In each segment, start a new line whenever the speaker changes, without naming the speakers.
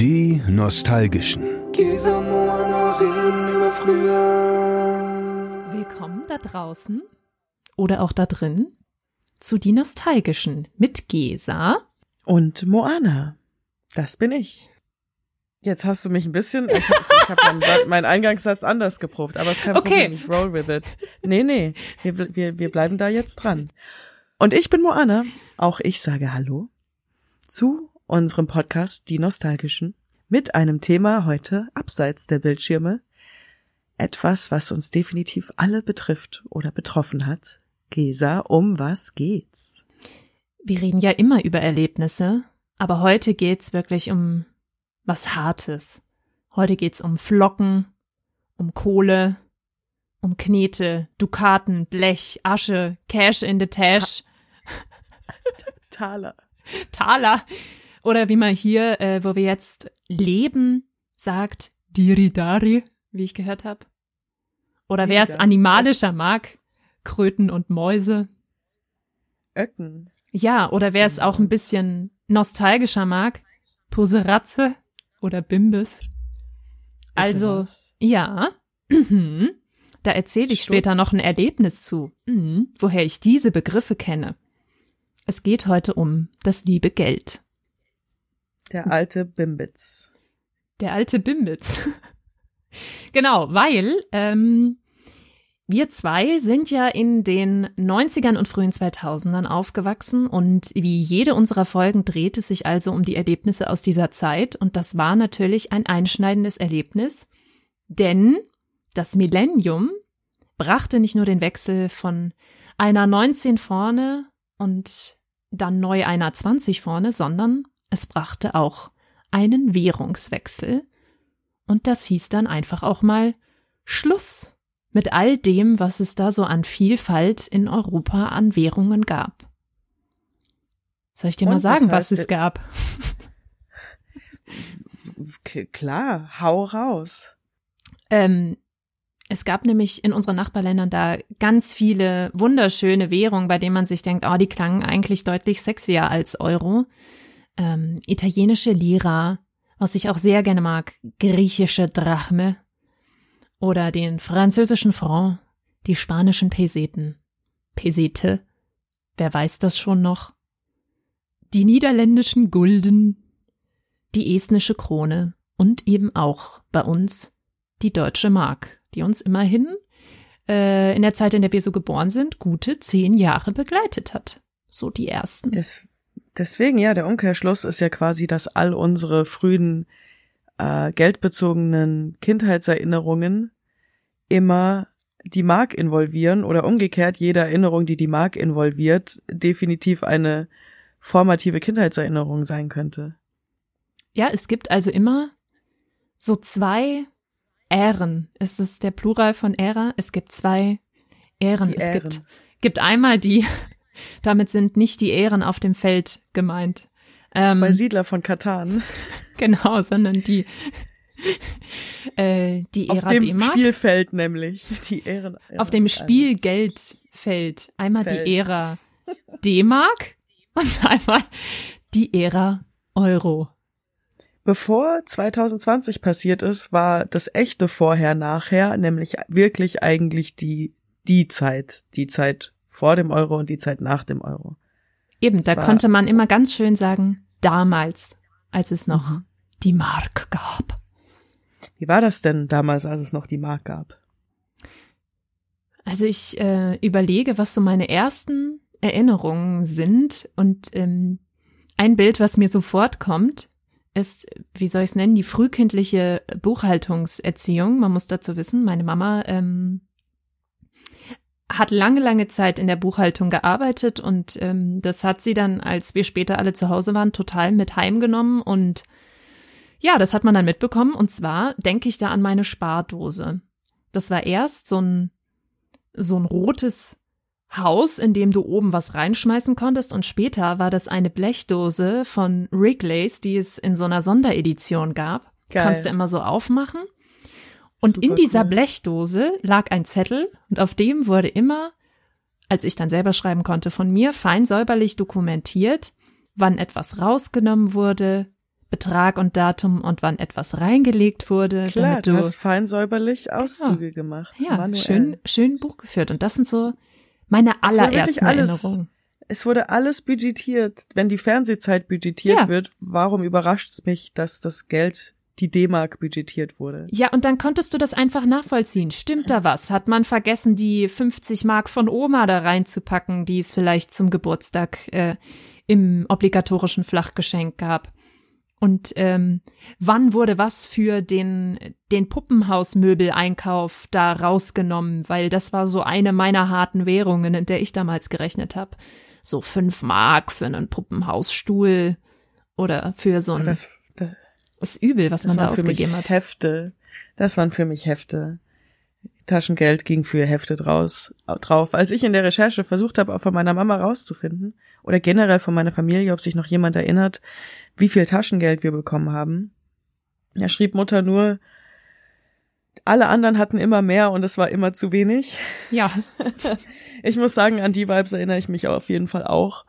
Die Nostalgischen.
Willkommen da draußen oder auch da drin zu Die Nostalgischen mit Gesa
und Moana. Das bin ich. Jetzt hast du mich ein bisschen, ich, ich habe meinen, meinen Eingangssatz anders geprobt, aber es kann
Okay.
Problem, ich roll with it. Nee, nee, wir, wir, wir bleiben da jetzt dran. Und ich bin Moana, auch ich sage Hallo zu unserem Podcast Die Nostalgischen mit einem Thema heute abseits der Bildschirme. Etwas, was uns definitiv alle betrifft oder betroffen hat. Gesa, um was geht's?
Wir reden ja immer über Erlebnisse, aber heute geht's wirklich um was Hartes. Heute geht's um Flocken, um Kohle, um Knete, Dukaten, Blech, Asche, Cash in the Tash,
Taler.
Taler. Oder wie man hier, äh, wo wir jetzt leben, sagt, Diridari, wie ich gehört habe. Oder wer es animalischer mag, Kröten und Mäuse.
Öcken.
Ja, oder wer es auch ein bisschen nostalgischer mag, Poseratze oder Bimbis. Also, ja, mhm. da erzähle ich später noch ein Erlebnis zu, mhm. woher ich diese Begriffe kenne. Es geht heute um das liebe Geld.
Der alte Bimbitz.
Der alte Bimbitz. genau, weil ähm, wir zwei sind ja in den 90ern und frühen 2000ern aufgewachsen und wie jede unserer Folgen dreht es sich also um die Erlebnisse aus dieser Zeit und das war natürlich ein einschneidendes Erlebnis, denn das Millennium brachte nicht nur den Wechsel von einer 19 vorne und dann neu einer 20 vorne, sondern es brachte auch einen Währungswechsel. Und das hieß dann einfach auch mal Schluss mit all dem, was es da so an Vielfalt in Europa an Währungen gab. Soll ich dir mal
Und das
sagen, was es
äh,
gab?
Klar, hau raus.
Ähm, es gab nämlich in unseren Nachbarländern da ganz viele wunderschöne Währungen, bei denen man sich denkt, oh, die klangen eigentlich deutlich sexier als Euro. Ähm, italienische Lira, was ich auch sehr gerne mag, griechische Drachme oder den französischen Franc, die spanischen Peseten. Pesete, wer weiß das schon noch? Die niederländischen Gulden, die estnische Krone und eben auch bei uns die deutsche Mark, die uns immerhin äh, in der Zeit, in der wir so geboren sind, gute zehn Jahre begleitet hat. So die ersten.
Des, deswegen, ja, der Umkehrschluss ist ja quasi, dass all unsere frühen äh, geldbezogenen Kindheitserinnerungen immer die Mark involvieren oder umgekehrt jede Erinnerung, die die Mark involviert, definitiv eine formative Kindheitserinnerung sein könnte.
Ja, es gibt also immer so zwei Ähren. Ist es der Plural von Ära? Es gibt zwei Ähren.
Die
es
Ähren.
gibt, gibt einmal die, damit sind nicht die Ähren auf dem Feld gemeint. Ähm,
Bei Siedler von Katan.
genau, sondern die, äh, die
Auf
Ära
dem
D-Mark.
Spielfeld nämlich. Die Ehren,
auf dem Spielgeldfeld. Einmal
Feld.
die Ära D-Mark und einmal die Ära Euro.
Bevor 2020 passiert ist, war das echte Vorher-Nachher, nämlich wirklich eigentlich die, die Zeit. Die Zeit vor dem Euro und die Zeit nach dem Euro.
Eben,
Es
da konnte man immer ganz schön sagen, damals, als es noch
Mhm.
die Mark gab.
Wie war das denn damals, als es noch die Mark gab?
Also ich äh, überlege, was so meine ersten Erinnerungen sind und ähm, ein Bild, was mir sofort kommt, ist, wie soll ich es nennen, die frühkindliche Buchhaltungserziehung. Man muss dazu wissen, meine Mama ähm, hat lange, lange Zeit in der Buchhaltung gearbeitet und ähm, das hat sie dann, als wir später alle zu Hause waren, total mit heimgenommen und ja, das hat man dann mitbekommen und zwar denke ich da an meine Spardose. Das war erst so ein so ein rotes Haus, in dem du oben was reinschmeißen konntest und später war das eine Blechdose von Wrigley's, die es in so einer Sonderedition gab.
Geil.
Konntest du immer so aufmachen. Und
Super
in dieser
cool.
Blechdose lag ein Zettel und auf dem wurde immer, als ich dann selber schreiben konnte, von mir fein säuberlich dokumentiert, wann etwas rausgenommen wurde, Betrag und Datum und wann etwas reingelegt wurde.
Klar,
damit
du
du
hast fein säuberlich Auszüge gemacht.
ja,
manuell.
schön, schön Buch geführt. Und das sind so meine
Es
allerersten
alles-
Erinnerungen.
Es wurde alles budgetiert. Wenn die Fernsehzeit budgetiert
Ja.
wird, warum überrascht's mich, dass das Geld, die D-Mark budgetiert wurde?
Ja, und dann konntest du das einfach nachvollziehen. Stimmt da was? Hat man vergessen, die 50 Mark von Oma da reinzupacken, die es vielleicht zum Geburtstag äh, im obligatorischen Flachgeschenk gab? Und ähm, wann wurde was für den, den Puppenhausmöbeleinkauf da rausgenommen? Weil das war so eine meiner harten Währungen, in der ich damals gerechnet habe. So fünf Mark für einen Puppenhausstuhl oder für so ein
Das,
ist übel, was
das
man da
waren für mich
ausgegeben hat.
Hefte. Das waren für mich Hefte. Taschengeld ging für Hefte draus, drauf. Als ich in der Recherche versucht habe, auch von meiner Mama rauszufinden, oder generell von meiner Familie, ob sich noch jemand erinnert, wie viel Taschengeld wir bekommen haben, da schrieb Mutter nur, alle anderen hatten immer mehr und es war immer zu wenig.
Ja,
Ich muss sagen, an die Vibes erinnere ich mich auf jeden Fall auch.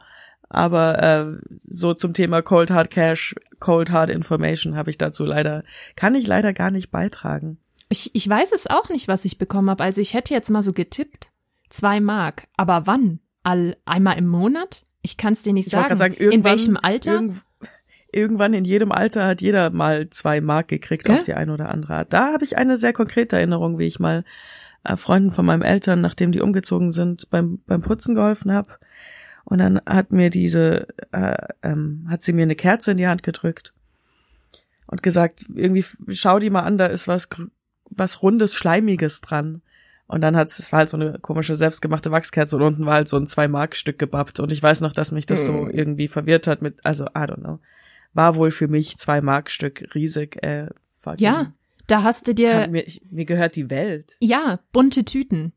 Aber äh, so zum Thema Cold Hard Cash, Cold Hard Information habe ich dazu leider, kann ich leider gar nicht beitragen.
Ich, ich weiß es auch nicht, was ich bekommen habe. Also ich hätte jetzt mal so getippt. Zwei Mark. Aber wann? All, einmal im Monat? Ich kann es dir nicht
Ich
sagen.
sagen,
in welchem Alter?
Irgend, irgendwann in jedem Alter hat jeder mal zwei Mark gekriegt,
Gell?
auf die eine oder andere Art. Da habe ich eine sehr konkrete Erinnerung, wie ich mal äh, Freunden von meinen Eltern, nachdem die umgezogen sind, beim, beim Putzen geholfen habe. Und dann hat mir diese, äh, ähm, hat sie mir eine Kerze in die Hand gedrückt und gesagt, irgendwie, schau die mal an, da ist was, was rundes, schleimiges dran. Und dann hat's, es war halt so eine komische selbstgemachte Wachskerze und unten war halt so ein Zwei-Mark-Stück gebappt. Und ich weiß noch, dass mich das so
Mm.
irgendwie verwirrt hat mit, also, I don't know. War wohl für mich Zwei-Mark-Stück riesig, äh,
Ja, da hast du dir,
Kann, mir, ich, mir gehört die Welt.
ja, bunte Tüten.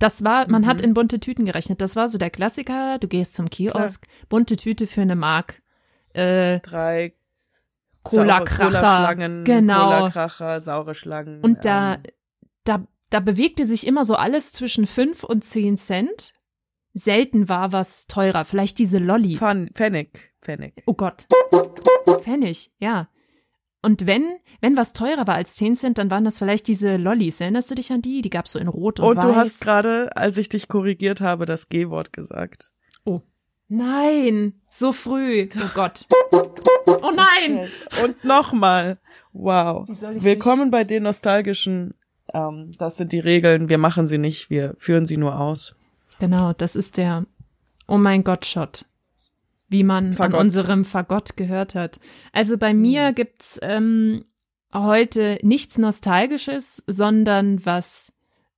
Das war, man
Mhm.
hat in bunte Tüten gerechnet. Das war so der Klassiker. Du gehst zum Kiosk, bunte Tüte für eine Mark. Äh,
Drei
Cola-Kracher.
Cola-Schlangen,
Genau.
Cola-Kracher, saure Schlangen.
Und da,
ähm,
da, da bewegte sich immer so alles zwischen fünf und zehn Cent. Selten war was teurer. Vielleicht diese Lollis.
Pfen- Pfennig, Pfennig.
Oh Gott. Pfennig, ja. Und wenn, wenn was teurer war als 10 Cent, dann waren das vielleicht diese Lollis. Erinnerst du dich an die? Die gab's so in Rot und,
Und
Weiß.
du hast gerade, als ich dich korrigiert habe, das G-Wort gesagt.
oh. Nein, so früh. Oh Gott. Oh nein.
Und nochmal. Wow. Willkommen bei den nostalgischen. Ähm, das sind die Regeln. Wir machen sie nicht. Wir führen sie nur aus.
Genau, das ist der Oh mein Gott Shot. Wie man
Fagott.
an unserem Fagott gehört hat. Also bei mir gibt's ähm, heute nichts Nostalgisches, sondern was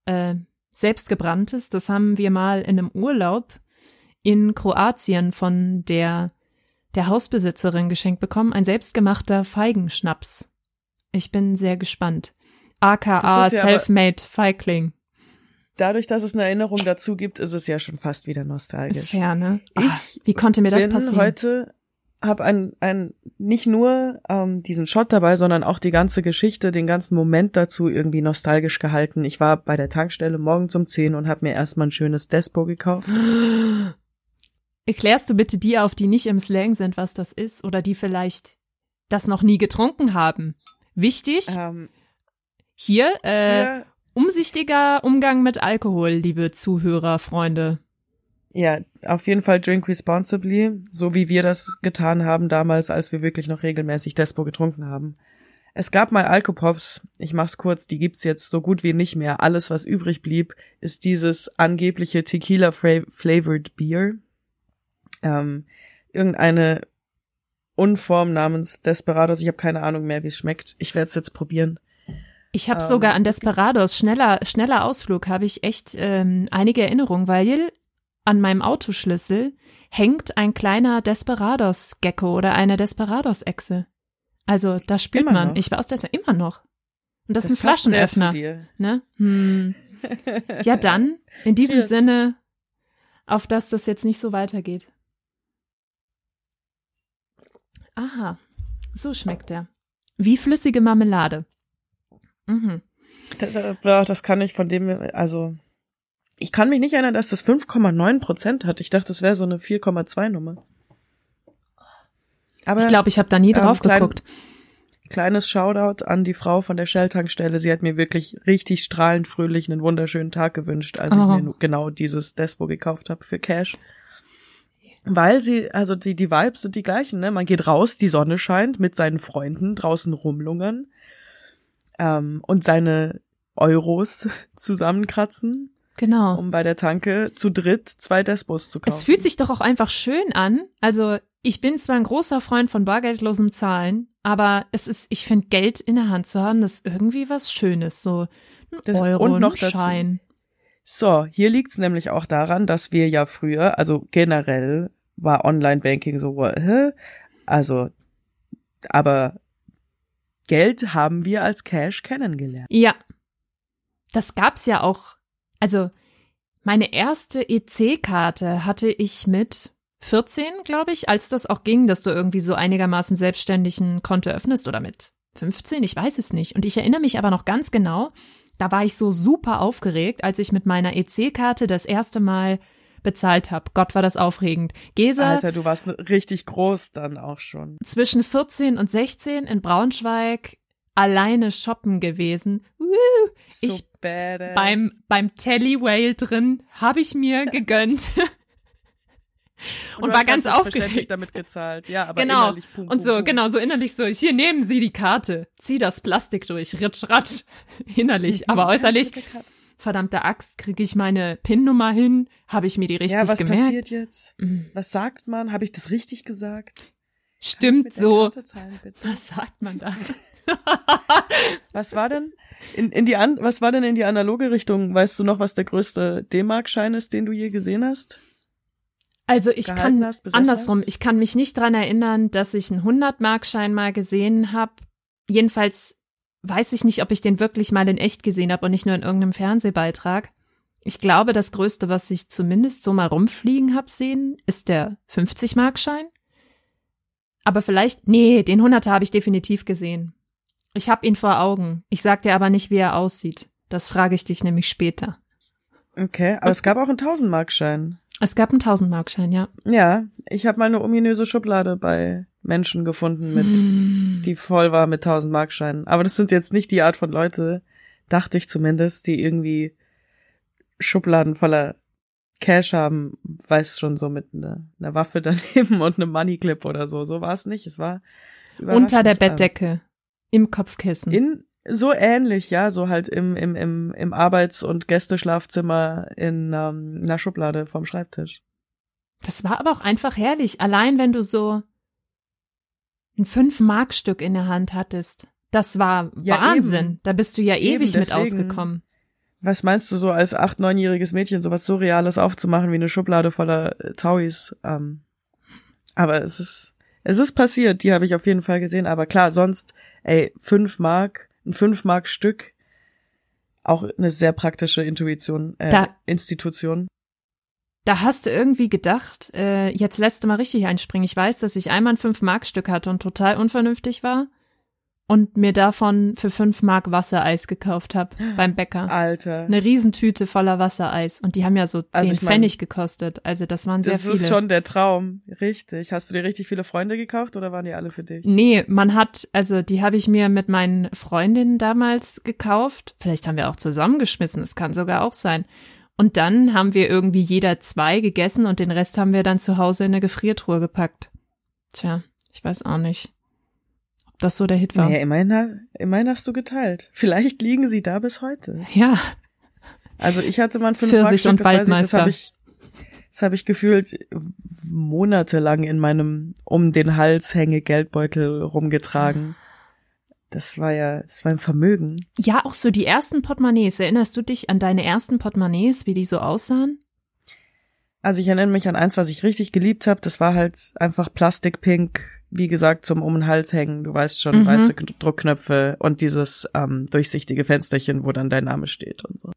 äh, selbstgebranntes. Das haben wir mal in einem Urlaub in Kroatien von der der Hausbesitzerin geschenkt bekommen. Ein selbstgemachter Feigenschnaps. Ich bin sehr gespannt. AKA
ja
Selfmade Feigling.
Dadurch, dass es eine Erinnerung dazu gibt, ist es ja schon fast wieder
Ist
nostalgisch.
fair, ne?
Ich
Ah, Wie konnte mir das
bin
passieren?
heute habe ein, ein nicht nur ähm, diesen Shot dabei, sondern auch die ganze Geschichte, den ganzen Moment dazu irgendwie nostalgisch gehalten. Ich war bei der Tankstelle morgens um 10 und habe mir erstmal ein schönes Despo gekauft.
Erklärst du bitte die auf, die nicht im Slang sind, was das ist oder die vielleicht das noch nie getrunken haben? Wichtig,
Ähm,
hier äh, umsichtiger Umgang mit Alkohol, liebe Zuhörer, Freunde.
Ja, auf jeden Fall drink responsibly, so wie wir das getan haben damals, als wir wirklich noch regelmäßig Despo getrunken haben. Es gab mal Alkopops, ich mach's kurz, die gibt's jetzt so gut wie nicht mehr. Alles, was übrig blieb, ist dieses angebliche Tequila-flavored Beer. Ähm, irgendeine Unform namens Desperados, ich habe keine Ahnung mehr, wie es schmeckt. Ich werde es jetzt probieren.
Ich habe
Ähm,
sogar an Desperados, schneller, schneller Ausflug, habe ich echt ähm, einige Erinnerungen, weil an meinem Autoschlüssel hängt ein kleiner Desperados-Gecko oder eine Desperados-Echse. Also da spürt
Immer
man,
noch?
ich war aus der immer noch. Und das, ist ein Flaschenöffner. Ne? Hm. Ja, dann, in diesem
Cheers.
Sinne, auf dass das jetzt nicht so weitergeht. Aha, so schmeckt er. Wie flüssige Marmelade. Mhm.
Das, das kann ich von dem, also ich kann mich nicht erinnern, dass das 5,9 Prozent hat. Ich dachte, das wäre so eine 4,2 Nummer. Aber
ich glaube, ich habe da nie
ähm,
drauf
klein-
geguckt.
kleines Shoutout an die Frau von der Shell-Tankstelle. Sie hat mir wirklich richtig strahlend fröhlich einen wunderschönen Tag gewünscht, als ich
Oh.
mir nu- genau dieses Despo gekauft habe für Cash. Weil sie, also die, die Vibes sind die gleichen, ne? Man geht raus, die Sonne scheint, mit seinen Freunden draußen rumlungern ähm, und seine Euros zusammenkratzen,
Genau.
um bei der Tanke zu dritt zwei Despos zu kaufen.
Es fühlt sich doch auch einfach schön an. Also ich bin zwar ein großer Freund von bargeldlosem Zahlen, aber es ist, ich finde, Geld in der Hand zu haben, das ist irgendwie was Schönes. So ein
Das-
Euro,
und noch
ein
dazu-
Schein.
So, hier liegt's nämlich auch daran, dass wir ja früher, also generell war Online-Banking so, hä? also, aber Geld haben wir als Cash kennengelernt.
Ja. Das gab's ja auch. Also meine erste EC-Karte hatte ich mit 14, glaube ich, als das auch ging, dass du irgendwie so einigermaßen selbstständig ein Konto öffnest oder mit 15, ich weiß es nicht. Und ich erinnere mich aber noch ganz genau, da war ich so super aufgeregt, als ich mit meiner EC-Karte das erste Mal bezahlt habe. Gott, war das aufregend. Gesa
Alter, du warst richtig groß dann auch schon.
zwischen 14 und 16 in Braunschweig alleine shoppen gewesen. Woo!
So
Ich
badass.
beim, beim Telly Whale drin habe ich mir gegönnt. und,
du
war ganz
selbstverständlich
aufgeregt.
damit gezahlt. Ja, aber
Genau.
innerlich pum,
Und
pum,
so,
pum.
genau, so innerlich so, hier nehmen Sie die Karte, zieh das Plastik durch, ritsch, ratsch, innerlich, aber äußerlich, verdammte Axt, kriege ich meine PIN-Nummer hin, habe ich mir die richtig
Ja, was
gemerkt.
passiert jetzt?
Mhm.
Was sagt man? Habe ich das richtig gesagt?
Stimmt so.
Zahlen?
Was sagt man da?
Was war denn in, in die an, was war denn in die analoge Richtung? Weißt du noch, was der größte D-Mark-Schein ist, den du je gesehen hast?
Also ich
Gehalten
kann
hast,
andersrum,
hast?
ich kann mich nicht dran erinnern, dass ich einen 100-Markschein mal gesehen habe. Jedenfalls weiß ich nicht, ob ich den wirklich mal in echt gesehen habe und nicht nur in irgendeinem Fernsehbeitrag. Ich glaube, das Größte, was ich zumindest so mal rumfliegen hab sehen, ist der 50-Markschein. Aber vielleicht, nee, den 100er habe ich definitiv gesehen. Ich habe ihn vor Augen. Ich sag dir aber nicht, wie er aussieht. Das frage ich dich nämlich später.
Okay, aber es gab auch einen 1000-Mark-Schein.
Es gab einen 1000-Markschein, ja.
Ja, ich habe mal eine ominöse Schublade bei Menschen gefunden, mit,
Hm.
die voll war mit 1000-Mark-Scheinen. Aber das sind jetzt nicht die Art von Leute, dachte ich zumindest, die irgendwie Schubladen voller Cash haben, weiß schon so mit einer, einer Waffe daneben und einem Moneyclip oder so. So war es nicht. Es war
Unter der. Bettdecke. Im Kopfkissen.
In so ähnlich, ja, so halt im im im im Arbeits- und Gästeschlafzimmer in ähm, einer Schublade vom Schreibtisch.
Das war aber auch einfach herrlich. Allein wenn du so ein Fünf-Mark-Stück in der Hand hattest. Das war
Ja,
Wahnsinn.
eben.
Da bist du ja
Eben,
ewig mit
deswegen.
ausgekommen.
Was meinst du so als acht neunjähriges Mädchen sowas Surreales aufzumachen wie eine Schublade voller äh, Tauis? Ähm, aber es ist es ist passiert. Die habe ich auf jeden Fall gesehen. Aber klar, sonst ey fünf Mark, ein fünf Mark Stück, auch eine sehr praktische Intuition, äh,
Da-
Institution.
Da hast du irgendwie gedacht, äh, jetzt lässt du mal richtig einspringen. Ich weiß, dass ich einmal ein Fünf-Mark-Stück hatte und total unvernünftig war und mir davon für fünf Mark Wassereis gekauft habe beim Bäcker.
Alter,
Eine Riesentüte voller Wassereis und die haben ja so zehn
Also ich mein,
Pfennig gekostet. Also das waren sehr
das
viele.
ist schon der Traum, richtig. Hast du dir richtig viele Freunde gekauft oder waren die alle für dich?
Nee, man hat, also die habe ich mir mit meinen Freundinnen damals gekauft. Vielleicht haben wir auch zusammengeschmissen, es kann sogar auch sein. Und dann haben wir irgendwie jeder zwei gegessen und den Rest haben wir dann zu Hause in eine Gefriertruhe gepackt. Tja, ich weiß auch nicht, ob das so der Hit war.
Naja, immerhin, immerhin hast du geteilt. Vielleicht liegen sie da bis heute.
Ja,
Also ich hatte mal ein 5
Pfirsich und
das weiß ich, das
Waldmeister.
habe ich, das habe ich gefühlt monatelang in meinem um den Hals hänge Geldbeutel rumgetragen. Das war ja, das war ein Vermögen.
ja, auch so die ersten Portemonnaies. Erinnerst du dich an deine ersten Portemonnaies, wie die so aussahen?
Also ich erinnere mich an eins, was ich richtig geliebt habe. Das war halt einfach Plastikpink, wie gesagt, zum um den Hals hängen. Du weißt schon,
Mhm.
weiße Druckknöpfe und dieses ähm, durchsichtige Fensterchen, wo dann dein Name steht und so.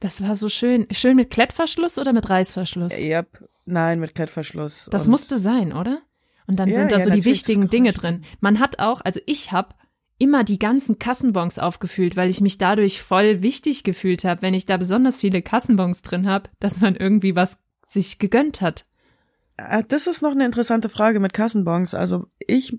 Das war so schön. Schön mit Klettverschluss oder mit Reißverschluss?
Yep. Nein, mit Klettverschluss.
Das musste sein, oder? Und dann
Ja,
sind da
ja,
so die wichtigen Dinge drin. Man hat auch, also ich habe immer die ganzen Kassenbons aufgefüllt, weil ich mich dadurch voll wichtig gefühlt habe, wenn ich da besonders viele Kassenbons drin habe, dass man irgendwie was sich gegönnt hat.
äh, das ist noch eine interessante Frage mit Kassenbons. Also ich,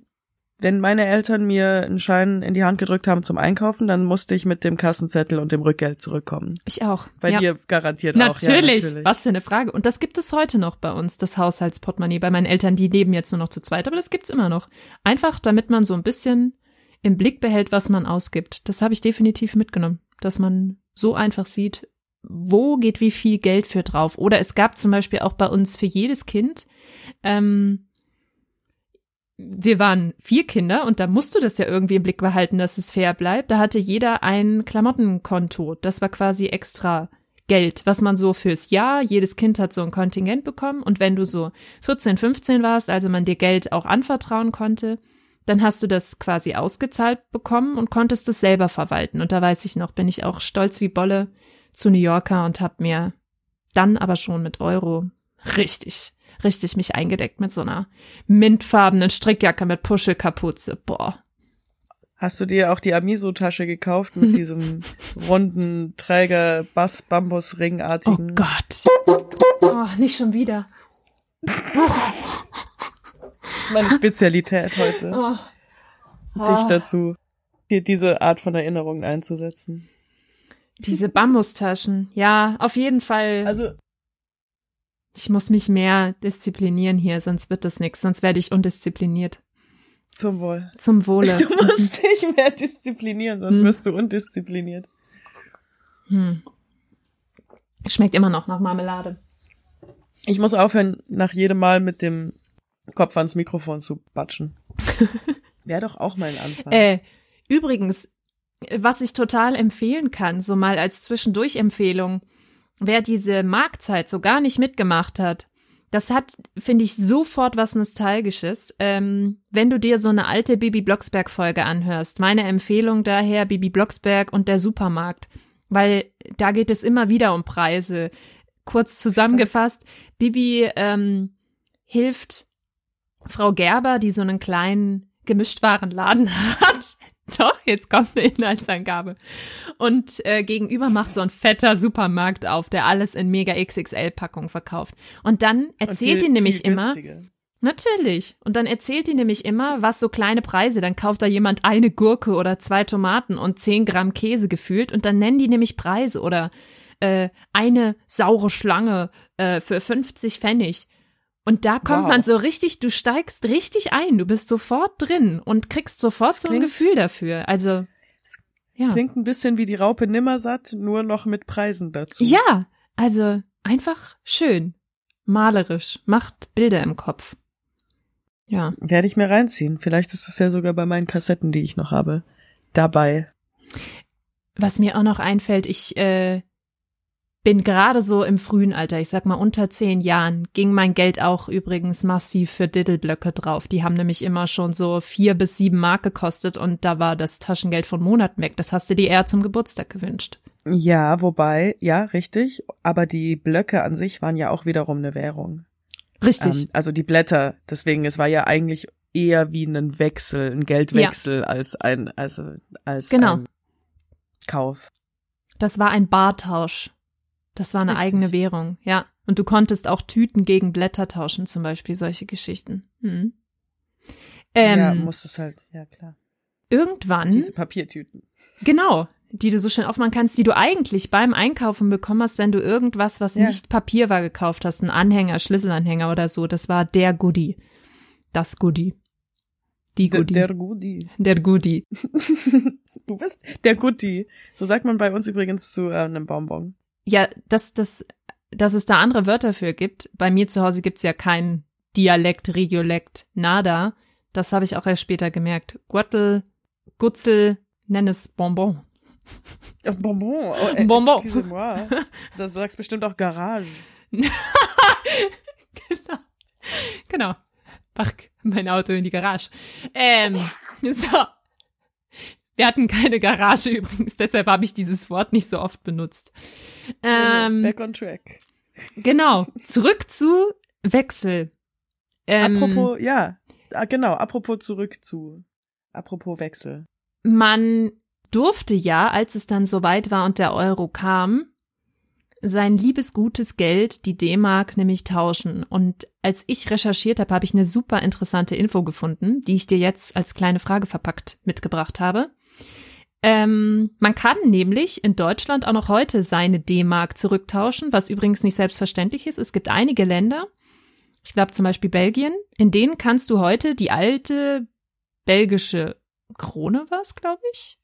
wenn meine Eltern mir einen Schein in die Hand gedrückt haben zum Einkaufen, dann musste ich mit dem Kassenzettel und dem Rückgeld zurückkommen.
Ich auch.
Bei
ja.
dir garantiert
natürlich.
auch. Ja, natürlich.
Was für eine Frage. Und das gibt es heute noch bei uns, das Haushaltsportemonnaie. Bei meinen Eltern, die leben jetzt nur noch zu zweit, aber das gibt's immer noch. Einfach, damit man so ein bisschen im Blick behält, was man ausgibt. Das habe ich definitiv mitgenommen, dass man so einfach sieht, wo geht wie viel Geld für drauf. Oder es gab zum Beispiel auch bei uns für jedes Kind, ähm, wir waren vier Kinder und da musst du das ja irgendwie im Blick behalten, dass es fair bleibt. Da hatte jeder ein Klamottenkonto. Das war quasi extra Geld, was man so fürs Jahr, jedes Kind hat so ein Kontingent bekommen und wenn du so 14, 15 warst, also man dir Geld auch anvertrauen konnte, dann hast du das quasi ausgezahlt bekommen und konntest es selber verwalten. Und da weiß ich noch, bin ich auch stolz wie Bolle zu New Yorker und hab mir dann aber schon mit Euro richtig, richtig mich eingedeckt mit so einer mintfarbenen Strickjacke mit Puschelkapuze. Boah.
Hast du dir auch die Amiso-Tasche gekauft mit diesem runden Träger Bass Bambus
Oh
Ringartigen?
Gott. Oh, nicht schon wieder.
Das ist meine Spezialität heute,
Oh.
dich dazu, dir diese Art von Erinnerungen einzusetzen.
Diese Bambustaschen. Ja, auf jeden Fall.
Also
ich muss mich mehr disziplinieren hier, sonst wird das nix, sonst werde ich undiszipliniert.
zum Wohl.
Zum Wohle.
Du musst dich mehr disziplinieren, sonst
Hm.
wirst du undiszipliniert.
Hm. Schmeckt immer noch nach Marmelade.
Ich muss aufhören, nach jedem Mal mit dem Kopf ans Mikrofon zu batschen. Wäre doch auch mal ein Anfang.
Äh, übrigens, was ich total empfehlen kann, so mal als Zwischendurch-Empfehlung, wer diese Marktzeit so gar nicht mitgemacht hat, das hat, finde ich, sofort was Nostalgisches. Ähm, wenn du dir so eine alte Bibi Blocksberg-Folge anhörst, meine Empfehlung daher Bibi Blocksberg und der Supermarkt, weil da geht es immer wieder um Preise. Kurz zusammengefasst, Bibi ähm, hilft Frau Gerber, die so einen kleinen Gemischtwarenladen hat. Doch, jetzt kommt eine Inhaltsangabe. Und äh, gegenüber macht so ein fetter Supermarkt auf, der alles in mega XXL-Packung verkauft. Und dann erzählt die nämlich immer. Natürlich. Und dann erzählt die nämlich immer, was so kleine Preise, dann kauft da jemand eine Gurke oder zwei Tomaten und zehn Gramm Käse gefühlt und dann nennen die nämlich Preise oder äh, eine saure Schlange äh, für 50 Pfennig. Und da kommt
Wow.
man so richtig, du steigst richtig ein, du bist sofort drin und kriegst sofort so ein Gefühl dafür. Also, ja.
Klingt ein bisschen wie die Raupe Nimmersatt, nur noch mit Preisen dazu.
Ja, also einfach schön, malerisch, macht Bilder im Kopf. Ja.
Werde ich mir reinziehen. Vielleicht ist es ja sogar bei meinen Kassetten, die ich noch habe, dabei.
Was mir auch noch einfällt, ich äh, bin gerade so im frühen Alter, ich sag mal unter zehn Jahren, ging mein Geld auch übrigens massiv für Diddleblöcke drauf. Die haben nämlich immer schon so vier bis sieben Mark gekostet und da war das Taschengeld von Monaten weg. Das hast du dir eher zum Geburtstag gewünscht.
Ja, wobei, ja, richtig. Aber die Blöcke an sich waren ja auch wiederum eine Währung.
Richtig.
Ähm, also die Blätter. Deswegen, es war ja eigentlich eher wie ein Wechsel, ein Geldwechsel als ein, also, als
Genau.
ein Kauf.
Das war ein Bartausch. Das war eine
Richtig.
eigene Währung, ja. Und du konntest auch Tüten gegen Blätter tauschen, zum Beispiel solche Geschichten. Hm. Ähm,
ja, muss es halt, ja klar.
irgendwann
Diese Papiertüten.
Genau, die du so schön aufmachen kannst, die du eigentlich beim Einkaufen bekommen hast, wenn du irgendwas, was
Ja.
nicht Papier war, gekauft hast, ein Anhänger, Schlüsselanhänger oder so. Das war der Goodie. Das Goodie. Die
Der,
Goodie.
der
Der,
Goodie.
Goodie.
Du bist der Goodie. So sagt man bei uns übrigens zu äh, einem Bonbon.
Ja, dass, dass, dass es da andere Wörter für gibt. Bei mir zu Hause gibt's ja kein Dialekt, Regiolekt, nada. Das habe ich auch erst später gemerkt. Gürtel, Gutzel, nenn es Bonbon.
Oh, Bonbon. Oh, äh,
Bonbon.
Excusez-moi. Du sagst bestimmt auch Garage.
genau. Genau. Pack mein Auto in die Garage. Ähm, so. Wir hatten keine Garage übrigens, deshalb habe ich dieses Wort nicht so oft benutzt. Ähm,
Back on track.
genau. Zurück zu Wechsel. Ähm,
Apropos, ja. Ah, genau, apropos zurück zu. Apropos Wechsel.
man durfte ja, als es dann soweit war und der Euro kam, sein liebesgutes Geld, die D-Mark, nämlich tauschen. Und als ich recherchiert habe, habe ich eine super interessante Info gefunden, die ich dir jetzt als kleine Frage verpackt mitgebracht habe. Ähm, man kann nämlich in Deutschland auch noch heute seine D-Mark zurücktauschen, was übrigens nicht selbstverständlich ist. Es gibt einige Länder, ich glaube zum Beispiel Belgien, in denen kannst du heute die alte belgische Krone was, glaube ich,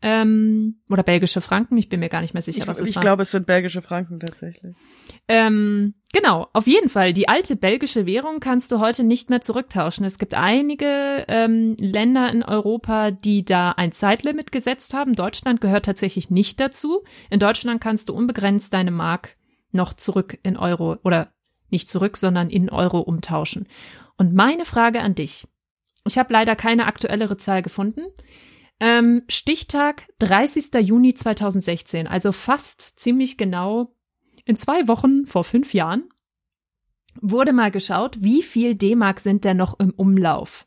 ähm, oder belgische Franken, ich bin mir gar nicht mehr sicher,
ich,
was es
ich
war.
Ich glaube, es sind belgische Franken tatsächlich.
Ähm, genau, auf jeden Fall. Die alte belgische Währung kannst du heute nicht mehr zurücktauschen. Es gibt einige ähm, Länder in Europa, die da ein Zeitlimit gesetzt haben. Deutschland gehört tatsächlich nicht dazu. In Deutschland kannst du unbegrenzt deine Mark noch zurück in Euro oder nicht zurück, sondern in Euro umtauschen. Und meine Frage an dich. Ich habe leider keine aktuellere Zahl gefunden. Ähm, Stichtag 30. Juni 2016, also fast ziemlich genau in zwei Wochen vor fünf Jahren, wurde mal geschaut, wie viel D-Mark sind denn noch im Umlauf?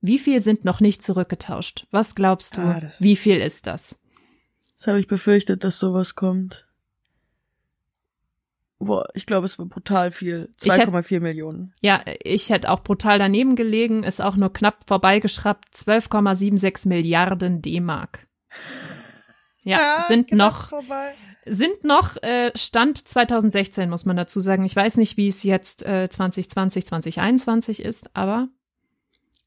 Wie viel sind noch nicht zurückgetauscht? Was glaubst du,
Ah,
wie viel ist das?
Das habe ich befürchtet, dass sowas kommt. Boah, ich glaube, es war brutal viel.
Ich hätt-
2,4 Millionen.
Ja, ich hätte auch brutal daneben gelegen, ist auch nur knapp vorbeigeschraubt, 12,76 Milliarden D-Mark. Ja, sind
knapp
noch
Vorbei.
sind noch äh, Stand 2016, muss man dazu sagen. Ich weiß nicht, wie es jetzt äh, 2020, 2021 ist, aber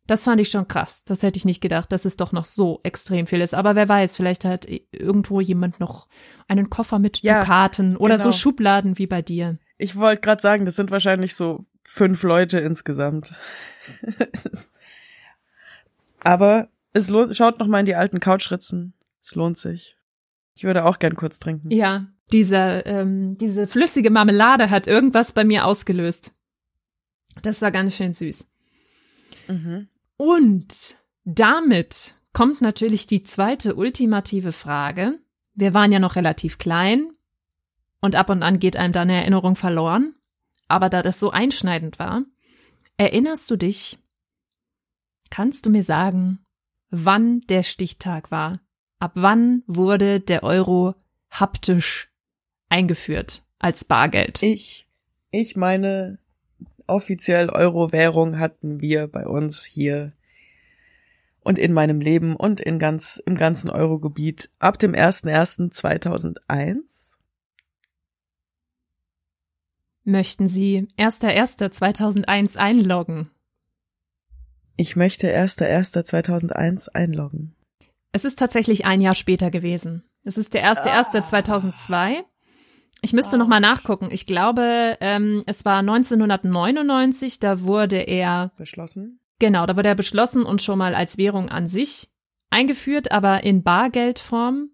das fand ich schon krass. Das hätte ich nicht gedacht, dass es doch noch so extrem viel ist. Aber wer weiß, vielleicht hat irgendwo jemand noch einen Koffer mit
Ja,
Dukaten oder so
genau.
Schubladen wie bei dir.
Ich wollte gerade sagen, das sind wahrscheinlich so fünf Leute insgesamt. Aber es lohnt, schaut noch mal in die alten Couchritzen. Es lohnt sich. Ich würde auch gern kurz trinken.
Ja, dieser, ähm, diese flüssige Marmelade hat irgendwas bei mir ausgelöst. Das war ganz schön süß.
Mhm.
Und damit kommt natürlich die zweite ultimative Frage. Wir waren ja noch relativ klein und ab und an geht einem da eine Erinnerung verloren. Aber da das so einschneidend war, erinnerst du dich, kannst du mir sagen, wann der Stichtag war? Ab wann wurde der Euro haptisch eingeführt als Bargeld?
Ich, ich meine, offiziell Euro-Währung hatten wir bei uns hier und in meinem Leben und in ganz, im ganzen Eurogebiet ab dem 01.01.2001.
Möchten Sie 1.1.2001 einloggen?
Ich möchte 1.01.2001 einloggen.
Es ist tatsächlich ein Jahr später gewesen. Es ist der 1.1.2002. Ich müsste noch mal nachgucken. Ich glaube, ähm, es war 1999, da wurde er,
Beschlossen?
genau, da wurde er beschlossen und schon mal als Währung an sich eingeführt, aber in Bargeldform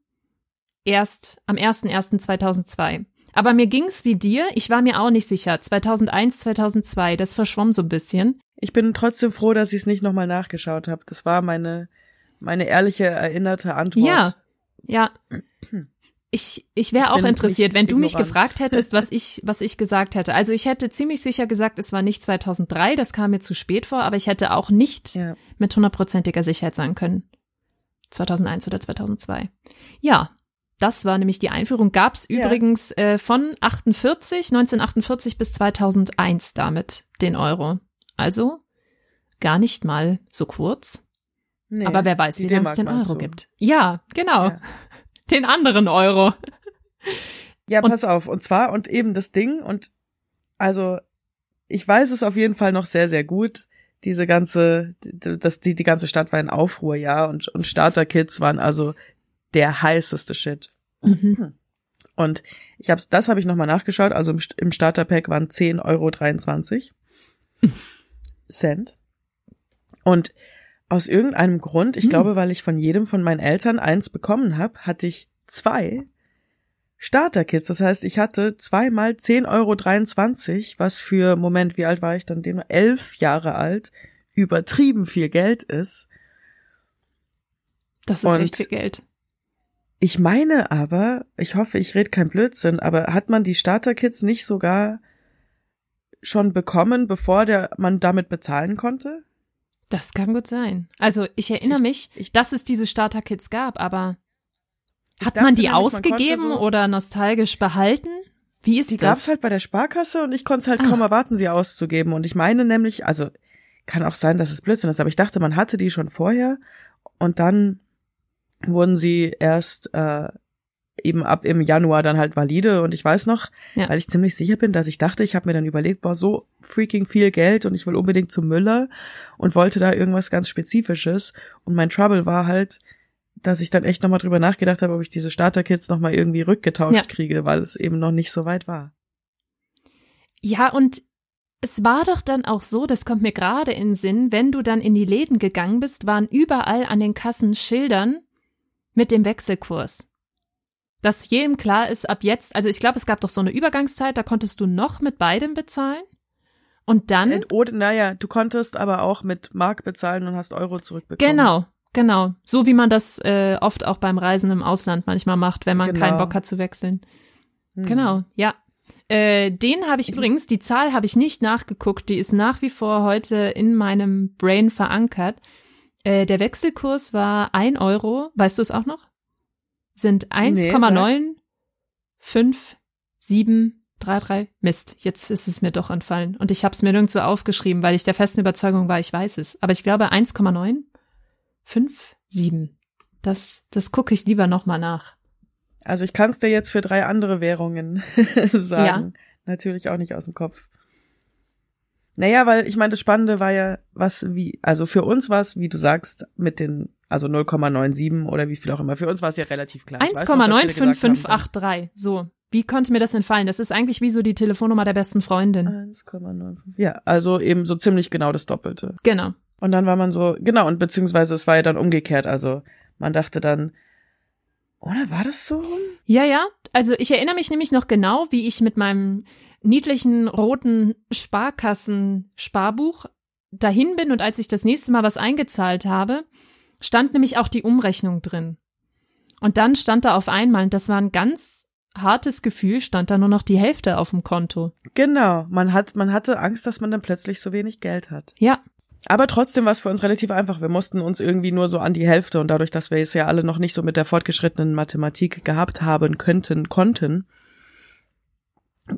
erst am 1.1.2002. Aber mir ging's wie dir, ich war mir auch nicht sicher. 2001, 2002, das verschwomm so ein bisschen.
Ich bin trotzdem froh, dass ich es nicht nochmal nachgeschaut habe. Das war meine, meine ehrliche, erinnerte Antwort.
Ja, ja. Ich, ich wäre auch interessiert, wenn du mich gefragt hättest, was ich, was ich gesagt hätte. Also ich hätte ziemlich sicher gesagt, es war nicht 2003, das kam mir zu spät vor, aber ich hätte auch nicht
Ja.
mit hundertprozentiger Sicherheit sagen können. 2001 oder 2002. Ja, das war nämlich die Einführung. Gab's
Ja.
übrigens äh, von 48, 1948 bis 2001 damit den Euro. Also gar nicht mal so kurz.
Nee,
aber wer weiß, wie lange es den Euro
du?
gibt. Ja, genau.
Ja.
Den anderen Euro.
Ja,
Und-
pass auf. Und zwar, und eben das Ding, und also, ich weiß es auf jeden Fall noch sehr, sehr gut. Diese ganze, die- das, die, die ganze Stadt war in Aufruhr, ja, und, und Starter-Kits waren also der heißeste Shit.
Mhm.
Und ich hab's, das habe ich nochmal nachgeschaut, also im, im Starter-Pack waren 10,23 Euro Cent. Und aus irgendeinem Grund, ich
Hm.
glaube, weil ich von jedem von meinen Eltern eins bekommen habe, hatte ich zwei Starter-Kits. Das heißt, ich hatte zweimal 10,23 Euro, was für, Moment, wie alt war ich dann? Den elf Jahre alt, übertrieben viel Geld ist.
Das ist
Und-
echt viel Geld.
Ich meine aber, ich hoffe, ich rede kein Blödsinn, aber hat man die Starter-Kits nicht sogar schon bekommen, bevor der, man damit bezahlen konnte?
Das kann gut sein. Also ich erinnere
Ich-
mich,
ich-
dass es diese Starter-Kits gab, aber Hat man die
nämlich, man
ausgegeben
konnte so-
oder nostalgisch behalten? Wie ist
Die
das?
gab's halt bei der Sparkasse und ich konnte es halt
Ah.
kaum erwarten, sie auszugeben. Und ich meine nämlich, also kann auch sein, dass es Blödsinn ist, aber ich dachte, man hatte die schon vorher und dann wurden sie erst äh, eben ab im Januar dann halt valide und ich weiß noch,
Ja.
weil ich ziemlich sicher bin, dass ich dachte, ich habe mir dann überlegt, boah, so freaking viel Geld und ich will unbedingt zum Müller und wollte da irgendwas ganz Spezifisches und mein Trouble war halt, dass ich dann echt nochmal drüber nachgedacht habe, ob ich diese Starter-Kits nochmal irgendwie rückgetauscht
Ja.
kriege, weil es eben noch nicht so weit war.
Ja, und es war doch dann auch so, das kommt mir gerade in den Sinn, wenn du dann in die Läden gegangen bist, waren überall an den Kassen Schildern mit dem Wechselkurs. Dass jedem klar ist, ab jetzt, also ich glaube, es gab doch so eine Übergangszeit, da konntest du noch mit beidem bezahlen. Und dann,
Ent- Oder, naja, du konntest aber auch mit Mark bezahlen und hast Euro zurückbekommen.
genau, genau, so wie man das äh, oft auch beim Reisen im Ausland manchmal macht, wenn man
Genau.
keinen Bock hat zu wechseln.
Hm.
Genau, ja. Äh, den habe ich übrigens, die Zahl habe ich nicht nachgeguckt, die ist nach wie vor heute in meinem Brain verankert. Äh, der Wechselkurs war ein Euro, weißt du es auch noch? Sind
Nee,
1,95733. Mist, jetzt ist es mir doch entfallen. Und ich habe es mir nirgendwo aufgeschrieben, weil ich der festen Überzeugung war, ich weiß es. Aber ich glaube 1,957. Das, das gucke ich lieber nochmal nach.
Also ich kann es dir jetzt für drei andere Währungen sagen. Natürlich auch nicht aus dem Kopf. Naja, weil ich meine, das Spannende war ja, was wie, also für uns war es, wie du sagst, mit den, also 0,97 oder wie viel auch immer. Für uns war es ja relativ klar. Ich weiß noch, dass wir gesagt haben,
1,95583. So. Wie konnte mir das entfallen? Das ist eigentlich wie so die Telefonnummer der besten Freundin.
1,95. Ja, also eben so ziemlich genau das Doppelte.
Genau.
Und dann war man so, genau, und beziehungsweise es war ja dann umgekehrt. Also man dachte dann, oder war das so?
Ja, ja. Also ich erinnere mich nämlich noch genau, wie ich mit meinem niedlichen roten Sparkassen-Sparbuch dahin bin und als ich das nächste Mal was eingezahlt habe, stand nämlich auch die Umrechnung drin. Und dann stand da auf einmal, und das war ein ganz hartes Gefühl, stand da nur noch die Hälfte auf dem Konto.
Genau, man hat, man hatte Angst, dass man dann plötzlich so wenig Geld hat.
Ja,
Aber trotzdem war es für uns relativ einfach. Wir mussten uns irgendwie nur so an die Hälfte und dadurch, dass wir es ja alle noch nicht so mit der fortgeschrittenen Mathematik gehabt haben könnten, konnten,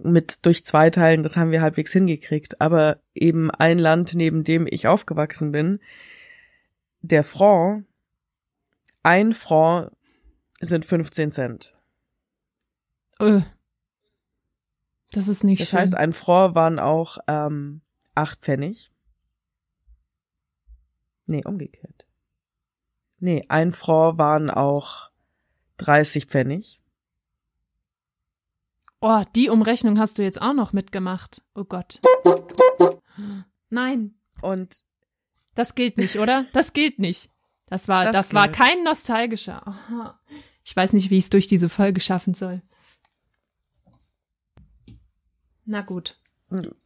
mit durch zwei Teilen, das haben wir halbwegs hingekriegt. Aber eben ein Land, neben dem ich aufgewachsen bin, der Franc, ein Franc sind 15 Cent.
äh. das ist nicht
Das
schön.
heißt, ein Franc waren auch ähm, acht Pfennig. Nee, umgekehrt. Nee, ein Franc waren auch 30 Pfennig.
Oh, die Umrechnung hast du jetzt auch noch mitgemacht. Oh Gott. Nein,
Und
das gilt nicht, oder? Das gilt nicht. Das war, das,
Das
war kein nostalgischer. Aha. Ich weiß nicht, wie ich es durch diese Folge schaffen soll. Na gut.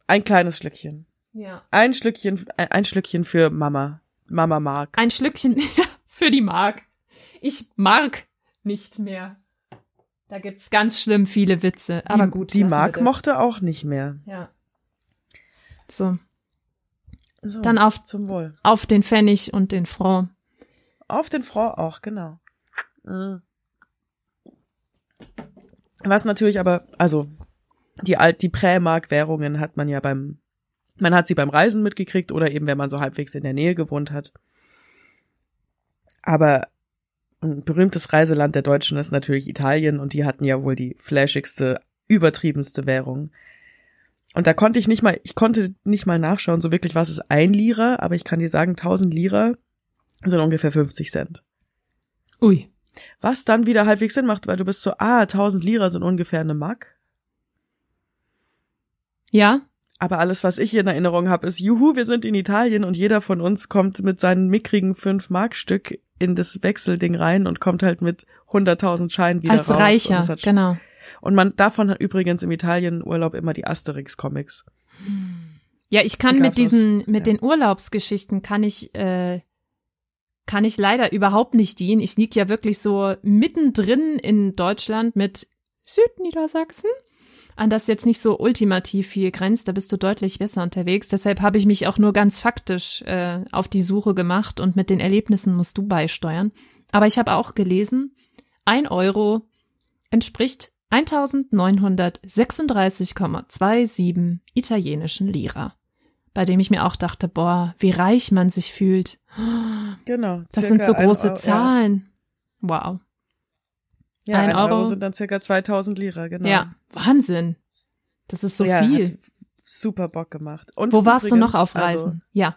ein kleines Schlückchen.
Ja.
Ein Schlückchen, ein Schlückchen für Mama. Mama mag.
Ein Schlückchen für die Mark. Ich mag nicht mehr. Da gibt's ganz schlimm viele Witze.
Die,
Aber gut.
die Mark mochte auch nicht mehr.
Ja. So,
So,
dann auf,
zum Wohl.
auf den Pfennig und den Franc.
Auf den Franc auch, genau. Mhm. Was natürlich aber, also die alt, die Prämark-Währungen hat man ja beim, man hat sie beim Reisen mitgekriegt oder eben wenn man so halbwegs in der Nähe gewohnt hat. Aber ein berühmtes Reiseland der Deutschen ist natürlich Italien und die hatten ja wohl die flashigste, übertriebenste Währung. Und da konnte ich nicht mal, ich konnte nicht mal nachschauen, so wirklich was ist ein Lira, aber ich kann dir sagen, 1000 Lira sind ungefähr 50 Cent.
Ui.
Was dann wieder halbwegs Sinn macht, weil du bist so, ah, 1000 Lira sind ungefähr eine Mark.
Ja,
Aber alles, was ich in Erinnerung habe, ist, juhu, wir sind in Italien und jeder von uns kommt mit seinen mickrigen 5-Mark-Stück in das Wechselding rein und kommt halt mit 100.000 Scheinen wieder
als
raus.
Reicher,
es hat-
genau.
Und man, davon hat übrigens im Italien-Urlaub immer die Asterix-Comics.
Ja, ich kann
Die
mit diesen, mit
ja.
den Urlaubsgeschichten kann ich, äh, kann ich leider überhaupt nicht dienen. Ich lieg ja wirklich so mittendrin in Deutschland mit Südniedersachsen, an das jetzt nicht so ultimativ viel grenzt. Da bist du deutlich besser unterwegs. Deshalb habe ich mich auch nur ganz faktisch äh, auf die Suche gemacht und mit den Erlebnissen musst du beisteuern. Aber ich habe auch gelesen, ein Euro entspricht 1936,27 italienischen Lira. Bei dem ich mir auch dachte, boah, wie reich man sich fühlt.
Genau.
Das sind so große
Euro-
Zahlen. Wow.
Ja, ja
Ein
ein Euro.
Euro
sind dann circa 2000 Lira, genau.
Ja, Wahnsinn. Das ist so
ja,
viel.
Super Bock gemacht. Und
Wo warst du noch
übrigens,
auf Reisen?
Also,
ja.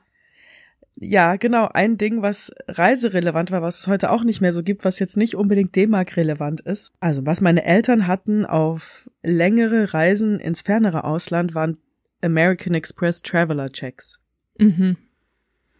Ja, genau. Ein Ding, was reiserelevant war, was es heute auch nicht mehr so gibt, was jetzt nicht unbedingt D-Mark relevant ist. Also, was meine Eltern hatten auf längere Reisen ins fernere Ausland, waren American Express Traveler Checks.
Mhm.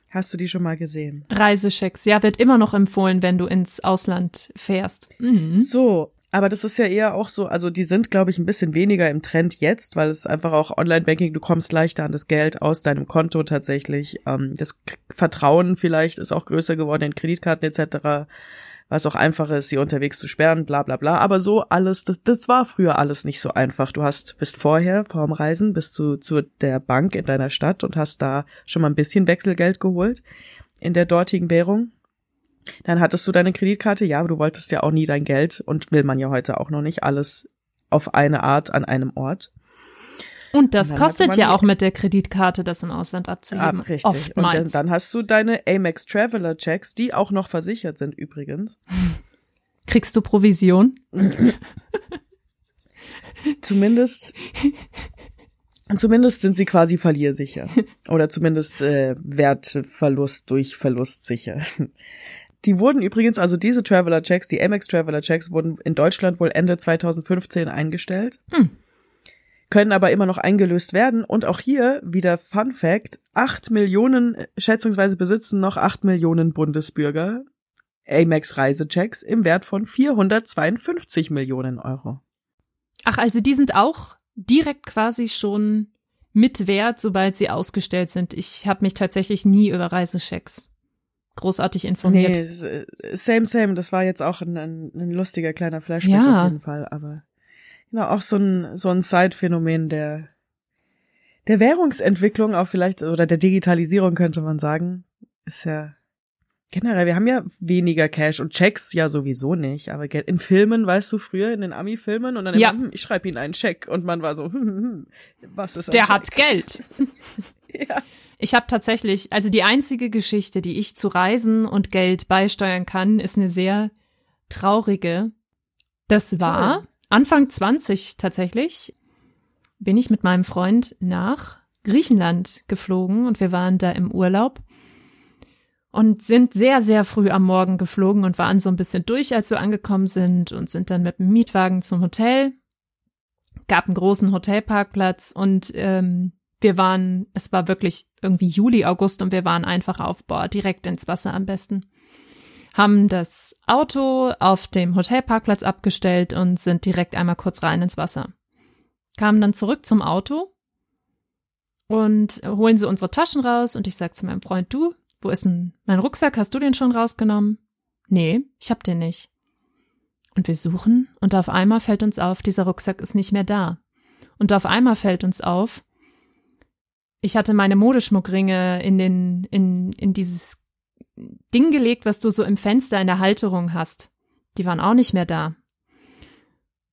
Hast du die schon mal gesehen?
Reisechecks. Ja, wird immer noch empfohlen, wenn du ins Ausland fährst. Mhm.
So, aber das ist ja eher auch so, also die sind, glaube ich, ein bisschen weniger im Trend jetzt, weil es einfach auch Online-Banking, du kommst leichter an das Geld aus deinem Konto tatsächlich. Ähm, das Vertrauen vielleicht ist auch größer geworden in Kreditkarten etc., was auch einfacher ist, sie unterwegs zu sperren, bla bla bla. Aber so alles, das, das war früher alles nicht so einfach. Du hast, bist vorher, vorm Reisen, bist du zu der Bank in deiner Stadt und hast da schon mal ein bisschen Wechselgeld geholt in der dortigen Währung. Dann hattest du deine Kreditkarte, ja, aber du wolltest ja auch nie dein Geld und will man ja heute auch noch nicht alles auf eine Art an einem Ort.
Und das
Und
kostet ja auch mit der Kreditkarte, das im Ausland
Ah,
abzuheben.
richtig. Und dann,
Oftmals.
dann hast du deine Amex Traveler Checks, die auch noch versichert sind übrigens.
Kriegst du Provision?
Zumindest, zumindest sind sie quasi verliersicher. Oder zumindest äh, Wertverlust durch Verlust sicher. Die wurden übrigens, also diese Traveler Checks, die Amex Traveler Checks wurden in Deutschland wohl Ende 2015 eingestellt.
Hm.
Können aber immer noch eingelöst werden. Und auch hier wieder Fun Fact, acht Millionen, schätzungsweise besitzen noch acht Millionen Bundesbürger Amex Reisechecks im Wert von 452 Millionen Euro.
Ach, also die sind auch direkt quasi schon mit Wert, sobald sie ausgestellt sind. Ich habe mich tatsächlich nie über Reisechecks großartig informiert.
Nee, äh, same, same. Das war jetzt auch ein, ein, ein lustiger kleiner Flashback
Ja.
auf jeden Fall. Aber genau, auch so ein, so ein Side-Phänomen der, der Währungsentwicklung auch vielleicht, oder der Digitalisierung könnte man sagen, ist ja generell, wir haben ja weniger Cash und Checks ja sowieso nicht, aber in Filmen, weißt du, früher in den Ami-Filmen und dann
Ja.
immer, hm, ich schreibe ihnen einen Scheck und man war so, hm, hm, hm, was ist ein
Der
Scheck?
hat Geld.
Ja.
Ich habe tatsächlich, also die einzige Geschichte, die ich zu Reisen und Geld beisteuern kann, ist eine sehr traurige. Das war
Toll.
Anfang 20 tatsächlich, bin ich mit meinem Freund nach Griechenland geflogen und wir waren da im Urlaub und sind sehr, sehr früh am Morgen geflogen und waren so ein bisschen durch, als wir angekommen sind und sind dann mit dem Mietwagen zum Hotel. Gab einen großen Hotelparkplatz und ähm, wir waren, es war wirklich irgendwie Juli, August und wir waren einfach auf Bord, direkt ins Wasser am besten. Haben das Auto auf dem Hotelparkplatz abgestellt und sind direkt einmal kurz rein ins Wasser. Kamen dann zurück zum Auto und holen sie unsere Taschen raus und ich sag zu meinem Freund, du, wo ist denn mein Rucksack? Hast du den schon rausgenommen? Nee, ich hab den nicht. Und wir suchen und auf einmal fällt uns auf, dieser Rucksack ist nicht mehr da. Und auf einmal fällt uns auf, ich hatte meine Modeschmuckringe in den, in, in dieses Ding gelegt, was du so im Fenster in der Halterung hast. Die waren auch nicht mehr da.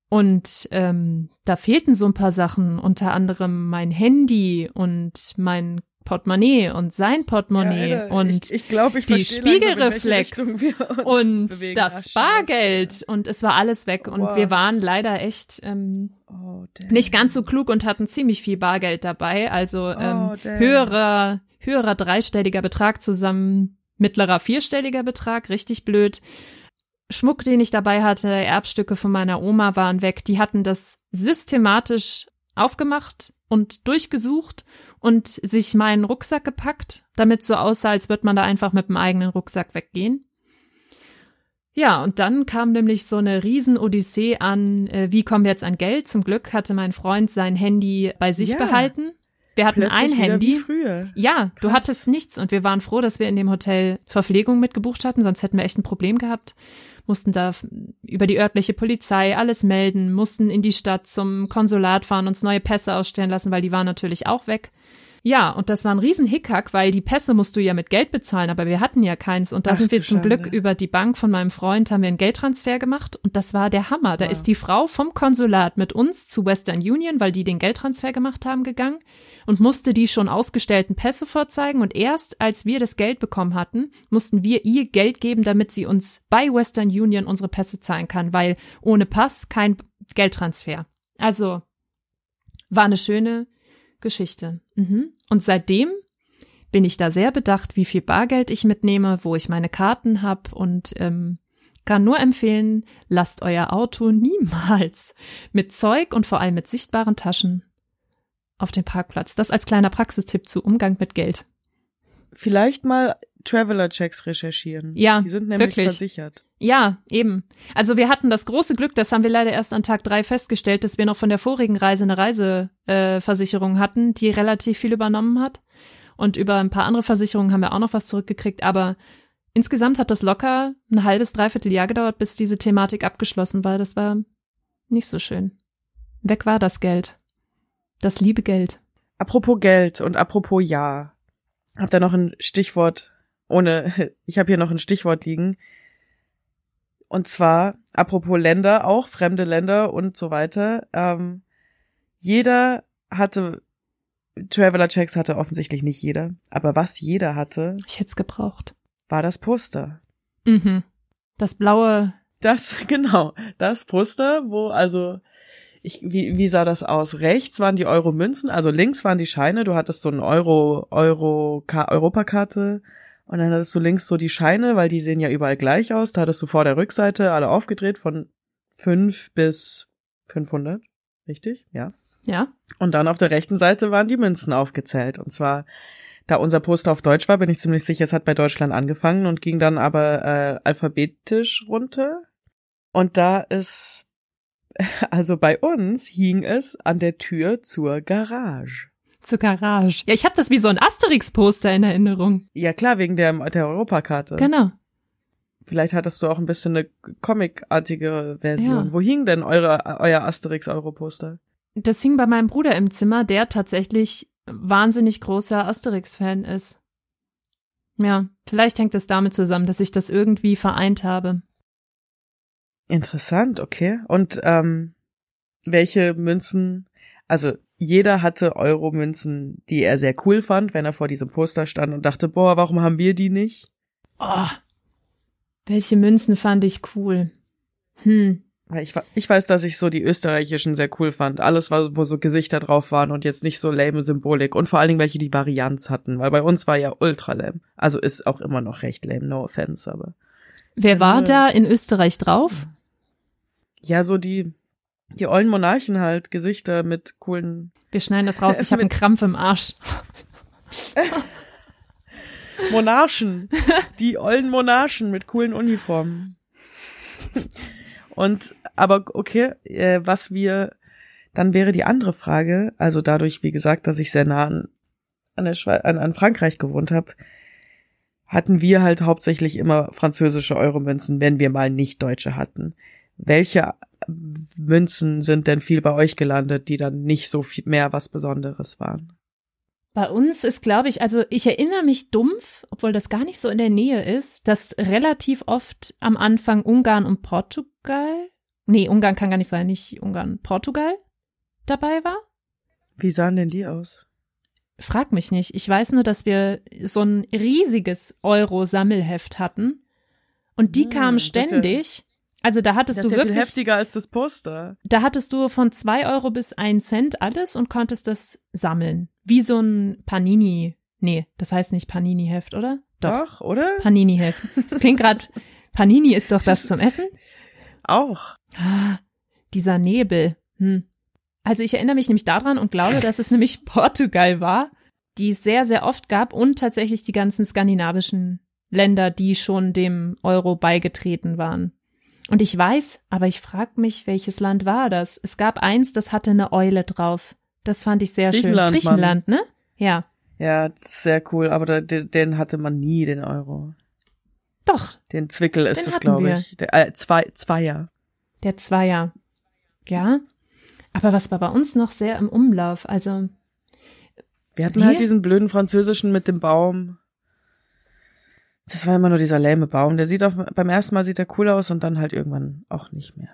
Und ähm, da fehlten so ein paar Sachen, unter anderem mein Handy und mein Portemonnaie und sein Portemonnaie
Ja, Alter,
und
ich, ich glaub, ich
die
langsam,
Spiegelreflex
uns
und
bewegen.
Das
scheiße.
Bargeld und es war alles weg und
Wow.
wir waren leider echt ähm,
Oh,
nicht ganz so klug und hatten ziemlich viel Bargeld dabei, also ähm,
Oh,
höherer höherer dreistelliger Betrag zusammen mittlerer vierstelliger Betrag, richtig blöd. Schmuck, den ich dabei hatte, Erbstücke von meiner Oma waren weg. Die hatten das systematisch aufgemacht und durchgesucht und sich meinen Rucksack gepackt, damit so aussah, als würde man da einfach mit dem eigenen Rucksack weggehen. Ja, und dann kam nämlich so eine Riesen-Odyssee an, äh, wie kommen wir jetzt an Geld? Zum Glück hatte mein Freund sein Handy bei sich
Ja.
behalten. Wir hatten ein Handy. Ja, du
Krass.
hattest nichts und wir waren froh, dass wir in dem Hotel Verpflegung mitgebucht hatten, sonst hätten wir echt ein Problem gehabt. Mussten da über die örtliche Polizei alles melden, mussten in die Stadt zum Konsulat fahren, uns neue Pässe ausstellen lassen, weil die waren natürlich auch weg. Ja, und das war ein riesen Hickhack, weil die Pässe musst du ja mit Geld bezahlen, aber wir hatten ja keins. Und da
Ach,
sind wir zum. Glück über die Bank von meinem Freund, haben wir einen Geldtransfer gemacht und das war der Hammer. Da
Wow.
ist die Frau vom Konsulat mit uns zu Western Union, weil die den Geldtransfer gemacht haben, gegangen und musste die schon ausgestellten Pässe vorzeigen. Und erst als wir das Geld bekommen hatten, mussten wir ihr Geld geben, damit sie uns bei Western Union unsere Pässe zahlen kann, weil ohne Pass kein Geldtransfer. Also war eine schöne Geschichte. Mhm. Und seitdem bin ich da sehr bedacht, wie viel Bargeld ich mitnehme, wo ich meine Karten habe und ähm, kann nur empfehlen, lasst euer Auto niemals mit Zeug und vor allem mit sichtbaren Taschen auf dem Parkplatz. Das als kleiner Praxistipp zu Umgang mit Geld.
Vielleicht mal Traveler-Checks recherchieren.
Ja,
Die sind nämlich
wirklich.
versichert.
Ja, eben. Also wir hatten das große Glück, das haben wir leider erst an Tag drei festgestellt, dass wir noch von der vorigen Reise eine Reiseversicherung äh, hatten, die relativ viel übernommen hat. Und über ein paar andere Versicherungen haben wir auch noch was zurückgekriegt. Aber insgesamt hat das locker ein halbes, dreiviertel Jahr gedauert, bis diese Thematik abgeschlossen war. Das war nicht so schön. Weg war das Geld. Das liebe Geld.
Apropos Geld und apropos Ja. Habt ihr noch ein Stichwort ohne, ich habe hier noch ein Stichwort liegen. Und zwar, apropos Länder, auch fremde Länder und so weiter. Ähm, jeder hatte, Traveler-Checks hatte offensichtlich nicht jeder. Aber was jeder hatte,
Ich hätte es gebraucht.
war das Poster.
Mhm. Das blaue,
Das, genau, das Poster, wo also, ich, wie, wie sah das aus? Rechts waren die Euro-Münzen, also links waren die Scheine, du hattest so eine Euro, Euro, Ka- Europakarte und dann hattest du links so die Scheine, weil die sehen ja überall gleich aus, da hattest du vor der Rückseite alle aufgedreht von fünf bis 500, richtig? Ja.
ja,
Und dann auf der rechten Seite waren die Münzen aufgezählt. Und zwar, da unser Poster auf Deutsch war, bin ich ziemlich sicher, es hat bei Deutschland angefangen und ging dann aber äh, alphabetisch runter. Und da ist, also bei uns hing es an der Tür zur Garage.
Zur Garage. Ja, ich habe das wie so ein Asterix-Poster in Erinnerung.
Ja klar, wegen der, der Europakarte.
Genau.
Vielleicht hattest du auch ein bisschen eine comicartige Version.
Ja.
Wo hing denn eure, euer Asterix-Europoster?
Das hing bei meinem Bruder im Zimmer, der tatsächlich wahnsinnig großer Asterix-Fan ist. Ja, vielleicht hängt es damit zusammen, dass ich das irgendwie vereint habe.
Interessant, okay. Und ähm, welche Münzen, also jeder hatte Euro-Münzen, die er sehr cool fand, wenn er vor diesem Poster stand und dachte, boah, warum haben wir die nicht?
Oh, welche Münzen fand ich cool. Hm,
ich, ich weiß, dass ich so die österreichischen sehr cool fand. Alles, wo so Gesichter drauf waren und jetzt nicht so lame Symbolik. Und vor allen Dingen welche, die Varianz hatten. Weil bei uns war ja ultra lame. Also ist auch immer noch recht lame, no offense, aber.
wer war
finde-
da in Österreich drauf?
Ja, so die, die ollen Monarchen halt, Gesichter mit coolen
Wir schneiden das raus, ich habe einen Krampf im Arsch.
Monarchen. Die ollen Monarchen mit coolen Uniformen. Und, aber okay, äh, was wir, dann wäre die andere Frage, also dadurch, wie gesagt, dass ich sehr nah an, an, der Schwe an, an Frankreich gewohnt habe, hatten wir halt hauptsächlich immer französische Euromünzen, wenn wir mal nicht deutsche hatten. Welche Münzen sind denn viel bei euch gelandet, die dann nicht so viel mehr was Besonderes waren?
Bei uns ist, glaube ich, also ich erinnere mich dumpf, obwohl das gar nicht so in der Nähe ist, dass relativ oft am Anfang Ungarn und Portugal, nee, Ungarn kann gar nicht sein, nicht Ungarn, Portugal dabei war.
Wie sahen denn die aus?
Frag mich nicht. Ich weiß nur, dass wir so ein riesiges Euro-Sammelheft hatten und die
Hm,
kamen
ist ja-
ständig. Also da hattest
Das
du
ja viel
wirklich,
heftiger als das Poster.
da hattest du von zwei Euro bis ein Cent alles und konntest das sammeln. Wie so ein Panini. Nee, das heißt nicht Panini-Heft, oder?
Doch, oder?
Panini-Heft. Das klingt gerade. Panini ist doch das zum Essen?
Auch.
Ah, dieser Nebel. Hm. Also ich erinnere mich nämlich daran und glaube, dass es nämlich Portugal war, die es sehr, sehr oft gab und tatsächlich die ganzen skandinavischen Länder, die schon dem Euro beigetreten waren. Und ich weiß, aber ich frage mich, welches Land war das? Es gab eins, das hatte eine Eule drauf. Das fand ich sehr schön.
Griechenland, Mann.
Griechenland, ne? Ja.
Ja, das ist sehr cool, aber da, den, den hatte man nie, den Euro.
Doch,
Den Zwickel ist
Den
es,
hatten
glaube ich. Der, äh, zwei, Zweier.
Der Zweier. Ja. Aber was war bei uns noch sehr im Umlauf? Also,
Wir hatten
Wir?
halt diesen blöden französischen mit dem Baum. Das war immer nur dieser lähme Baum. Der sieht auf, beim ersten Mal sieht er cool aus und dann halt irgendwann auch nicht mehr.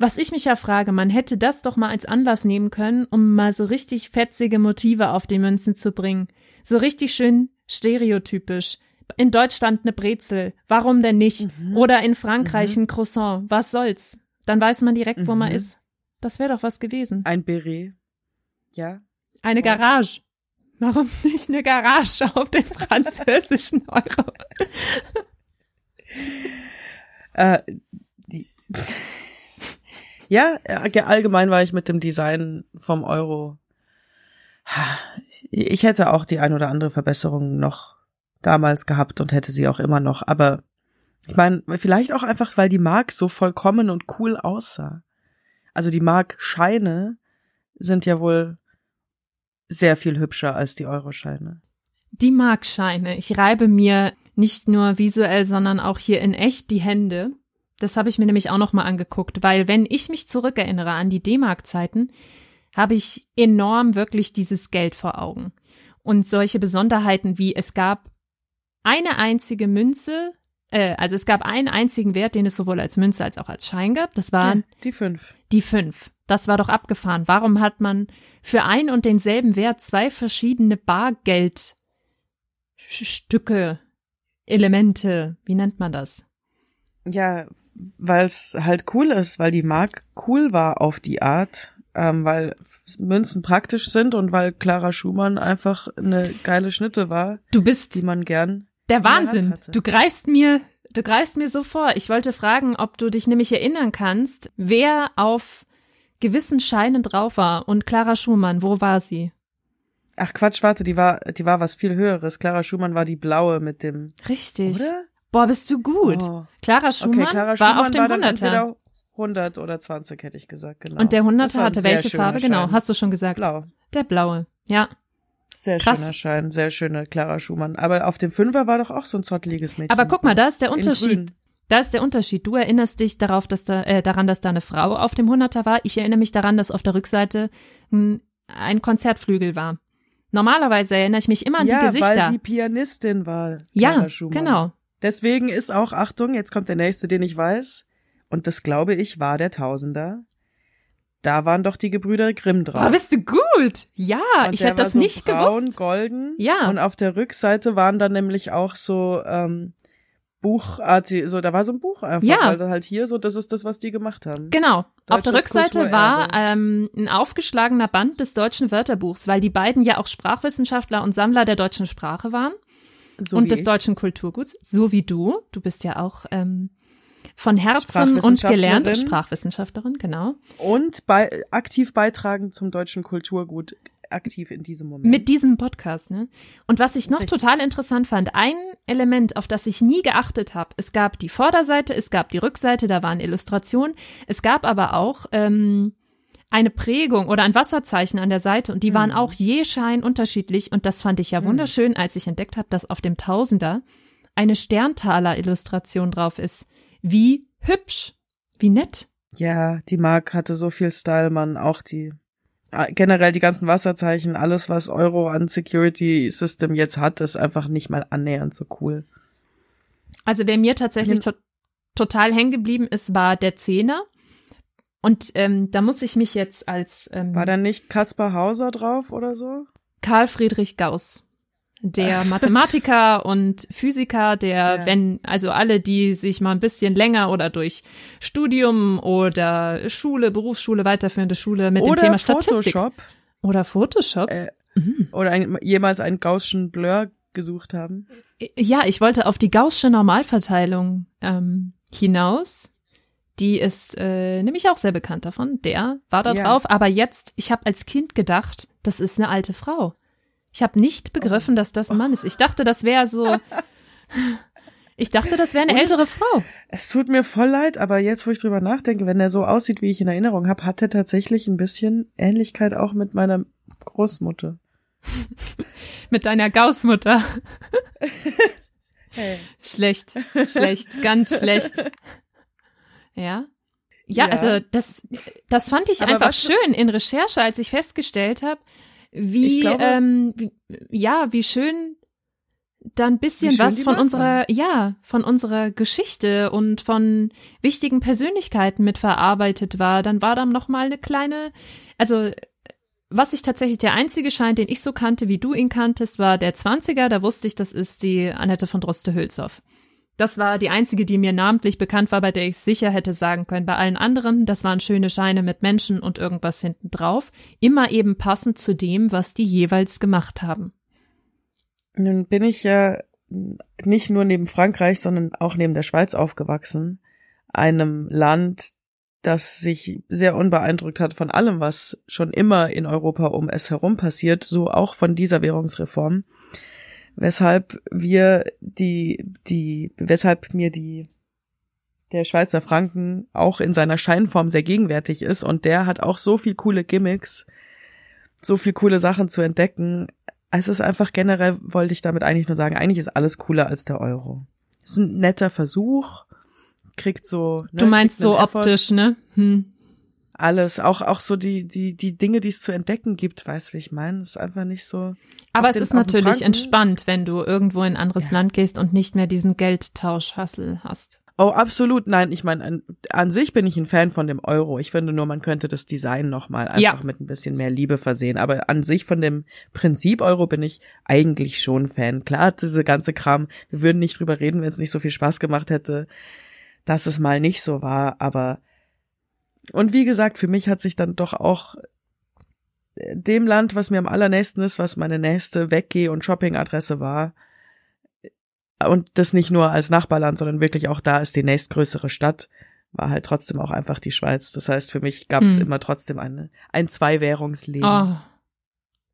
Was ich mich ja frage, man hätte das doch mal als Anlass nehmen können, um mal so richtig fetzige Motive auf die Münzen zu bringen. So richtig schön stereotypisch. In Deutschland eine Brezel, warum denn nicht? Oder in Frankreich ein Croissant, was soll's? Dann weiß man direkt, wo man
Mhm.
ist. Das wäre doch was gewesen.
Ein Beret. Ja.
Eine Garage. Warum nicht eine Garage auf den französischen Euro?
Äh, die, ja, allgemein war ich mit dem Design vom Euro. Ich hätte auch die ein oder andere Verbesserung noch damals gehabt und hätte sie auch immer noch. Aber ich meine, vielleicht auch einfach, weil die Mark so vollkommen und cool aussah. Also die Mark-Scheine sind ja wohl sehr viel hübscher als die Euro-Scheine.
Die Markscheine. Ich reibe mir nicht nur visuell, sondern auch hier in echt die Hände. Das habe ich mir nämlich auch noch mal angeguckt, weil wenn ich mich zurückerinnere an die D-Mark-Zeiten, habe ich enorm wirklich dieses Geld vor Augen. Und solche Besonderheiten wie es gab eine einzige Münze, äh, also es gab einen einzigen Wert, den es sowohl als Münze als auch als Schein gab. Das waren
Ja, die fünf.
die fünf. Das war doch abgefahren. Warum hat man für ein und denselben Wert zwei verschiedene Bargeldstücke, Elemente, wie nennt man das?
Ja, weil es halt cool ist, weil die Mark cool war auf die Art, ähm, weil Münzen praktisch sind und weil Clara Schumann einfach eine geile Schnitte war,
Du bist
die man gern.
der Wahnsinn. Du greifst mir, du greifst mir so vor. Ich wollte fragen, ob du dich nämlich erinnern kannst, wer auf gewissen Scheinen drauf war und Clara Schumann, wo war sie?
Ach Quatsch, warte, die war, die war was viel höheres. Clara Schumann war die blaue mit dem,
Richtig.
oder?
Boah, bist du gut.
Oh.
Clara Schumann
Okay, Clara
war
Schumann
auf dem
war dann
100er.
entweder 100 oder 20, hätte ich gesagt, genau.
Und der
Das
Hunderter
war ein
hatte
sehr
welche Farbe? Genau,
Schein.
hast du schon gesagt.
Blau.
Der blaue. Ja.
Sehr
Krass.
schöner Schein, sehr schöne Clara Schumann. Aber auf dem Fünfer war doch auch so ein zotteliges Mädchen.
Aber guck mal, da ist der Unterschied. Da ist der Unterschied. Du erinnerst dich darauf, dass da, äh, daran, dass da eine Frau auf dem Hunderter war. Ich erinnere mich daran, dass auf der Rückseite ein, ein Konzertflügel war. Normalerweise erinnere ich mich immer an
ja,
die Gesichter.
weil sie Pianistin war.
ja, genau.
Deswegen ist auch, Achtung, jetzt kommt der nächste, den ich weiß. Und das glaube ich war der Tausender. Da waren doch die Gebrüder Grimm drauf.
Aber bist du gut? Ja,
Und
ich hätte das
so
nicht
braun,
gewusst.
golden.
Ja.
Und auf der Rückseite waren dann nämlich auch so ähm, Buchartig, so da war so ein Buch einfach,
Ja.
weil halt hier so, das ist das, was die gemacht haben.
Genau. Auf der Rückseite war ähm, ein aufgeschlagener Band des deutschen Wörterbuchs, weil die beiden ja auch Sprachwissenschaftler und Sammler der deutschen Sprache waren
So
und des
ich.
deutschen Kulturguts, so wie du. Du bist ja auch ähm, von Herzen und gelernt
Sprachwissenschaftlerin.
Sprachwissenschaftlerin, genau.
Und bei, aktiv beitragen zum deutschen Kulturgut, aktiv in diesem Moment.
Mit diesem Podcast, ne? Und was ich noch
Richtig.
total interessant fand, ein Element, auf das ich nie geachtet habe, es gab die Vorderseite, es gab die Rückseite, da waren Illustrationen, es gab aber auch ähm, eine Prägung oder ein Wasserzeichen an der Seite und die waren auch je Schein unterschiedlich und das fand ich ja wunderschön, als ich entdeckt habe, dass auf dem Tausender eine Sterntaler-Illustration drauf ist. Wie hübsch, wie nett.
Ja, die Mark hatte so viel Style, man, auch die generell die ganzen Wasserzeichen, alles was Euro an Security System jetzt hat, ist einfach nicht mal annähernd so cool.
Also wer mir tatsächlich
Ja.
to total hängen geblieben ist, war der Zehner. Und ähm, da muss ich mich jetzt als ähm,
War da nicht Kaspar Hauser drauf oder so?
Karl Friedrich Gauss, der Mathematiker und Physiker, der,
Ja.
wenn, also alle, die sich mal ein bisschen länger oder durch Studium oder Schule, Berufsschule, weiterführende Schule mit dem
Oder
Thema Statistik
Photoshop
oder Photoshop.
Äh, oder ein, jemals einen Gaußschen Blur gesucht haben.
Ja, ich wollte auf die Gaußsche Normalverteilung ähm, hinaus. Die ist äh, nämlich auch sehr bekannt davon. Der war da
Ja.
drauf. Aber jetzt, ich habe als Kind gedacht, das ist eine alte Frau. Ich habe nicht begriffen, dass das ein Mann ist. Ich dachte, das wäre so. Ich dachte, das wäre eine ältere Frau.
Es tut mir voll leid, aber jetzt, wo ich drüber nachdenke, wenn er so aussieht, wie ich in Erinnerung habe, hat er tatsächlich ein bisschen Ähnlichkeit auch mit meiner Großmutter.
Mit deiner Gaussmutter.
Hey.
Schlecht, schlecht, ganz schlecht. Ja. Ja,
Ja.
also das, das fand ich
Aber
einfach schön in Recherche, als ich festgestellt habe, wie,
glaube-
ähm, wie ja, wie schön da ein bisschen was von unserer, ja, von unserer Geschichte und von wichtigen Persönlichkeiten mitverarbeitet war. Dann war da noch mal eine kleine, also was ich tatsächlich der einzige Schein, den ich so kannte, wie du ihn kanntest, war der 20er. Da wusste ich, das ist die Annette von Droste-Hülshoff. Das war die einzige, die mir namentlich bekannt war, bei der ich sicher hätte sagen können. Bei allen anderen, das waren schöne Scheine mit Menschen und irgendwas hinten drauf. Immer eben passend zu dem, was die jeweils gemacht haben.
Nun bin ich ja nicht nur neben Frankreich, sondern auch neben der Schweiz aufgewachsen. Einem Land, das sich sehr unbeeindruckt hat von allem, was schon immer in Europa um es herum passiert, so auch von dieser Währungsreform. Weshalb wir die, die, weshalb mir die, der Schweizer Franken auch in seiner Scheinform sehr gegenwärtig ist und der hat auch so viel coole Gimmicks, so viel coole Sachen zu entdecken. Es ist einfach generell, wollte ich damit eigentlich nur sagen, eigentlich ist alles cooler als der Euro. Es ist ein netter Versuch, kriegt so. Ne,
Du meinst so
Effort,
optisch, ne? Hm.
Alles, auch, auch so die, die, die Dinge, die es zu entdecken gibt, weißt du, wie ich meine? Ist einfach nicht so.
Aber es
den-
ist natürlich
Franken-
entspannt, wenn du irgendwo in ein anderes
Ja.
Land gehst und nicht mehr diesen Geldtauschhassel hast.
Oh, absolut. Nein, ich meine, an, an sich bin ich ein Fan von dem Euro. Ich finde nur, man könnte das Design nochmal einfach
Ja.
mit ein bisschen mehr Liebe versehen. Aber an sich von dem Prinzip Euro bin ich eigentlich schon Fan. Klar, diese ganze Kram, wir würden nicht drüber reden, wenn es nicht so viel Spaß gemacht hätte, dass es mal nicht so war. Aber, und wie gesagt, für mich hat sich dann doch auch äh, dem Land, was mir am allernächsten ist, was meine nächste Weggeh- und Shoppingadresse war, und das nicht nur als Nachbarland, sondern wirklich auch da ist die nächstgrößere Stadt, war halt trotzdem auch einfach die Schweiz. Das heißt, für mich gab es
Hm.
immer trotzdem eine, ein Zwei-Währungsleben.
Oh.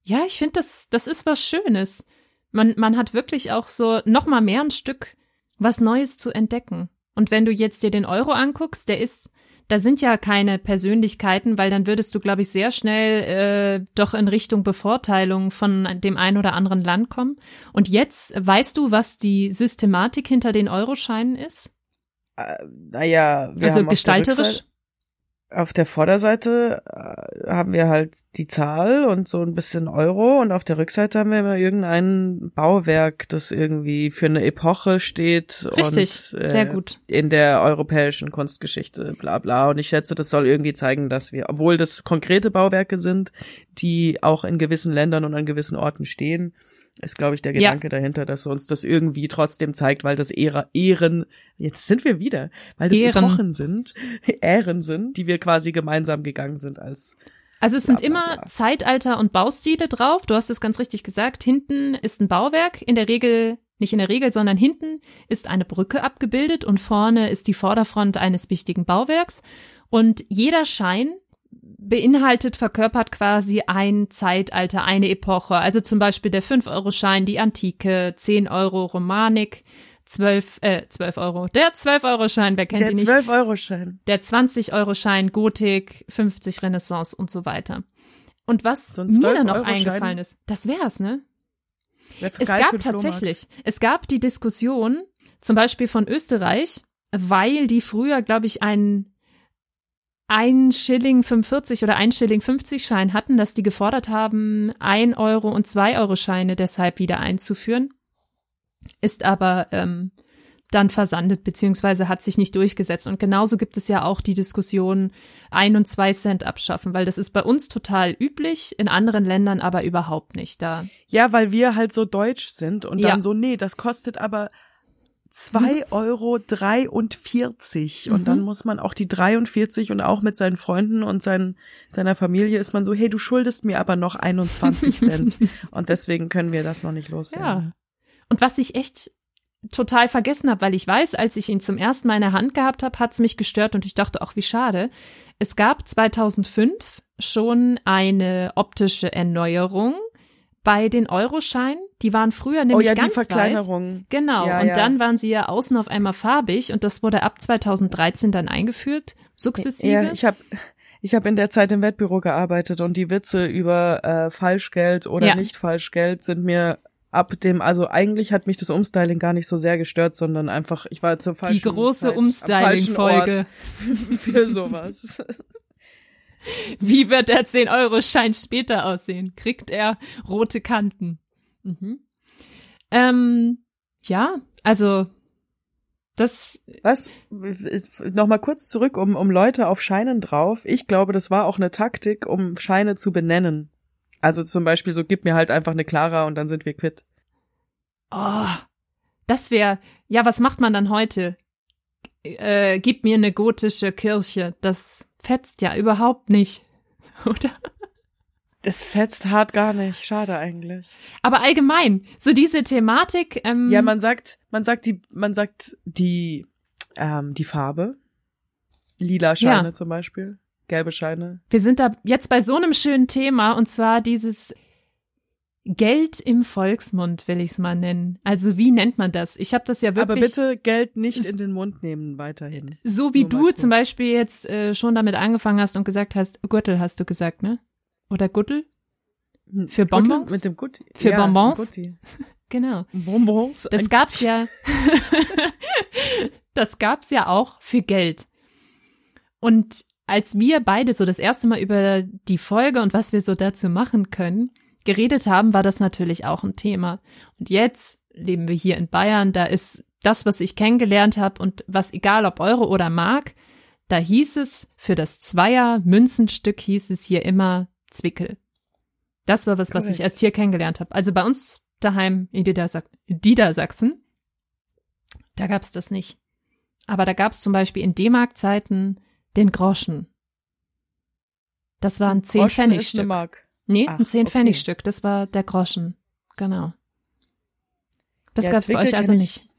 Ja, ich finde, das, das ist was Schönes. Man, man hat wirklich auch so noch mal mehr ein Stück was Neues zu entdecken. Und wenn du jetzt dir den Euro anguckst, der ist, da sind ja keine Persönlichkeiten, weil dann würdest du, glaube ich, sehr schnell äh, doch in Richtung Bevorteilung von dem einen oder anderen Land kommen. Und jetzt weißt du, was die Systematik hinter den Euroscheinen ist?
Äh, naja, wir
also
haben
gestalterisch.
Auf der Vorderseite äh, haben wir halt die Zahl und so ein bisschen Euro und auf der Rückseite haben wir immer irgendein Bauwerk, das irgendwie für eine Epoche steht.
Richtig,
und, äh,
sehr gut.
In der europäischen Kunstgeschichte, bla bla. Und ich schätze, das soll irgendwie zeigen, dass wir, obwohl das konkrete Bauwerke sind, die auch in gewissen Ländern und an gewissen Orten stehen, ist, glaube ich, der
Ja.
Gedanke dahinter, dass uns das irgendwie trotzdem zeigt, weil das Ehre, Ehren, jetzt sind wir wieder, weil das
Ehren.
Epochen sind, Ehren sind, die wir quasi gemeinsam gegangen sind als
Also es sind
Bla, bla,
immer. Zeitalter und Baustile drauf. Du hast es ganz richtig gesagt. Hinten ist ein Bauwerk. In der Regel, nicht in der Regel, sondern hinten ist eine Brücke abgebildet und vorne ist die Vorderfront eines wichtigen Bauwerks. Und jeder Schein beinhaltet, verkörpert quasi ein Zeitalter, eine Epoche. Also zum Beispiel der 5-Euro-Schein, die Antike, 10 Euro Romanik, 12, äh, 12 Euro. Der 12-Euro-Schein, wer kennt
der
ihn nicht?
12-Euro-Schein.
der 20-Euro-Schein, Gotik, 50 Renaissance und so weiter. Und was
So
mir dann noch
12-Euro-Schein?
eingefallen ist, das wär's, ne?
Wär
Es gab tatsächlich, es gab die Diskussion, zum Beispiel von Österreich, weil die früher, glaube ich, einen ein Schilling 45 oder ein Schilling 50 Schein hatten, dass die gefordert haben, ein Euro und zwei Euro Scheine deshalb wieder einzuführen, ist aber ähm, dann versandet beziehungsweise hat sich nicht durchgesetzt. Und genauso gibt es ja auch die Diskussion, ein und zwei Cent abschaffen, weil das ist bei uns total üblich, in anderen Ländern aber überhaupt nicht. Da
Ja, weil wir halt so deutsch sind und
Ja.
dann so, nee, das kostet aber zwei Euro dreiundvierzig und
Mhm.
dann muss man auch die 43 und auch mit seinen Freunden und seinen, seiner Familie ist man so, hey, du schuldest mir aber noch 21 Cent und deswegen können wir das noch nicht loswerden.
Ja. Und was ich echt total vergessen habe, weil ich weiß, als ich ihn zum ersten Mal in der Hand gehabt habe, hat's mich gestört und ich dachte, auch wie schade. Es gab 2005 schon eine optische Erneuerung bei den Euroscheinen. Die waren früher
Oh
nämlich
ja, die
ganz weiß.
Verkleinerung.
Genau,
Ja,
und
ja.
dann waren sie ja außen auf einmal farbig und das wurde ab 2013 dann eingeführt, sukzessive.
Ja, ich habe ich hab in der Zeit im Wettbüro gearbeitet und die Witze über äh, Falschgeld oder
Ja.
nicht Falschgeld sind mir ab dem, also eigentlich hat mich das Umstyling gar nicht so sehr gestört, sondern einfach, ich war zur falschen
die große Umstyling-Folge.
Für sowas.
Wie wird der 10-Euro-Schein später aussehen? Kriegt er rote Kanten? Mhm. Ähm, ja, also das.
Was? Nochmal kurz zurück, um, um Leute auf Scheinen drauf. Ich glaube, das war auch eine Taktik, um Scheine zu benennen. Also zum Beispiel so, gib mir halt einfach eine Clara und dann sind wir quitt.
Oh, das wäre, ja, was macht man dann heute? Äh, gib mir eine gotische Kirche. Das fetzt ja überhaupt nicht, oder?
Das fetzt hart gar nicht. Schade eigentlich.
Aber allgemein, so diese Thematik. Ähm,
Ja, man sagt, man sagt die, man sagt die, ähm, die Farbe. Lila Scheine
Ja.
zum Beispiel. Gelbe Scheine.
wir sind da jetzt bei so einem schönen Thema und zwar dieses Geld im Volksmund, will ich es mal nennen. Also wie nennt man das? Ich habe das ja wirklich.
Aber bitte Geld nicht in den Mund nehmen weiterhin.
So wie
Nur
du zum Beispiel jetzt äh, schon damit angefangen hast und gesagt hast, Gürtel hast du gesagt, ne? Oder Guttel? Für
Guttel
Bonbons?
Mit dem Gutti.
Für
ja,
Bonbons?
Gutti.
Genau.
Bonbons.
Das gab's
Gutti.
ja. das gab's ja auch für Geld. Und als wir beide so das erste Mal über die Folge und was wir so dazu machen können, geredet haben, war das natürlich auch ein Thema. Und jetzt leben wir hier in Bayern, da ist das, was ich kennengelernt habe und was egal ob Euro oder Mark, da hieß es für das Zweier Münzenstück hieß es hier immer Zwickel. Das war was, was ich erst hier kennengelernt habe. Also bei uns daheim in Niedersachsen, da gab's das nicht. Aber da gab's zum Beispiel in D-Mark-Zeiten den Groschen. Das war ein
Groschen ist eine
10-Pfennig-Stück.
Mark.
Nee,
Ach,
ein 10-Pfennig-Stück. Das war der Groschen. Genau. Das
Ja,
gab's bei
Zwickel
euch also nicht.
ich-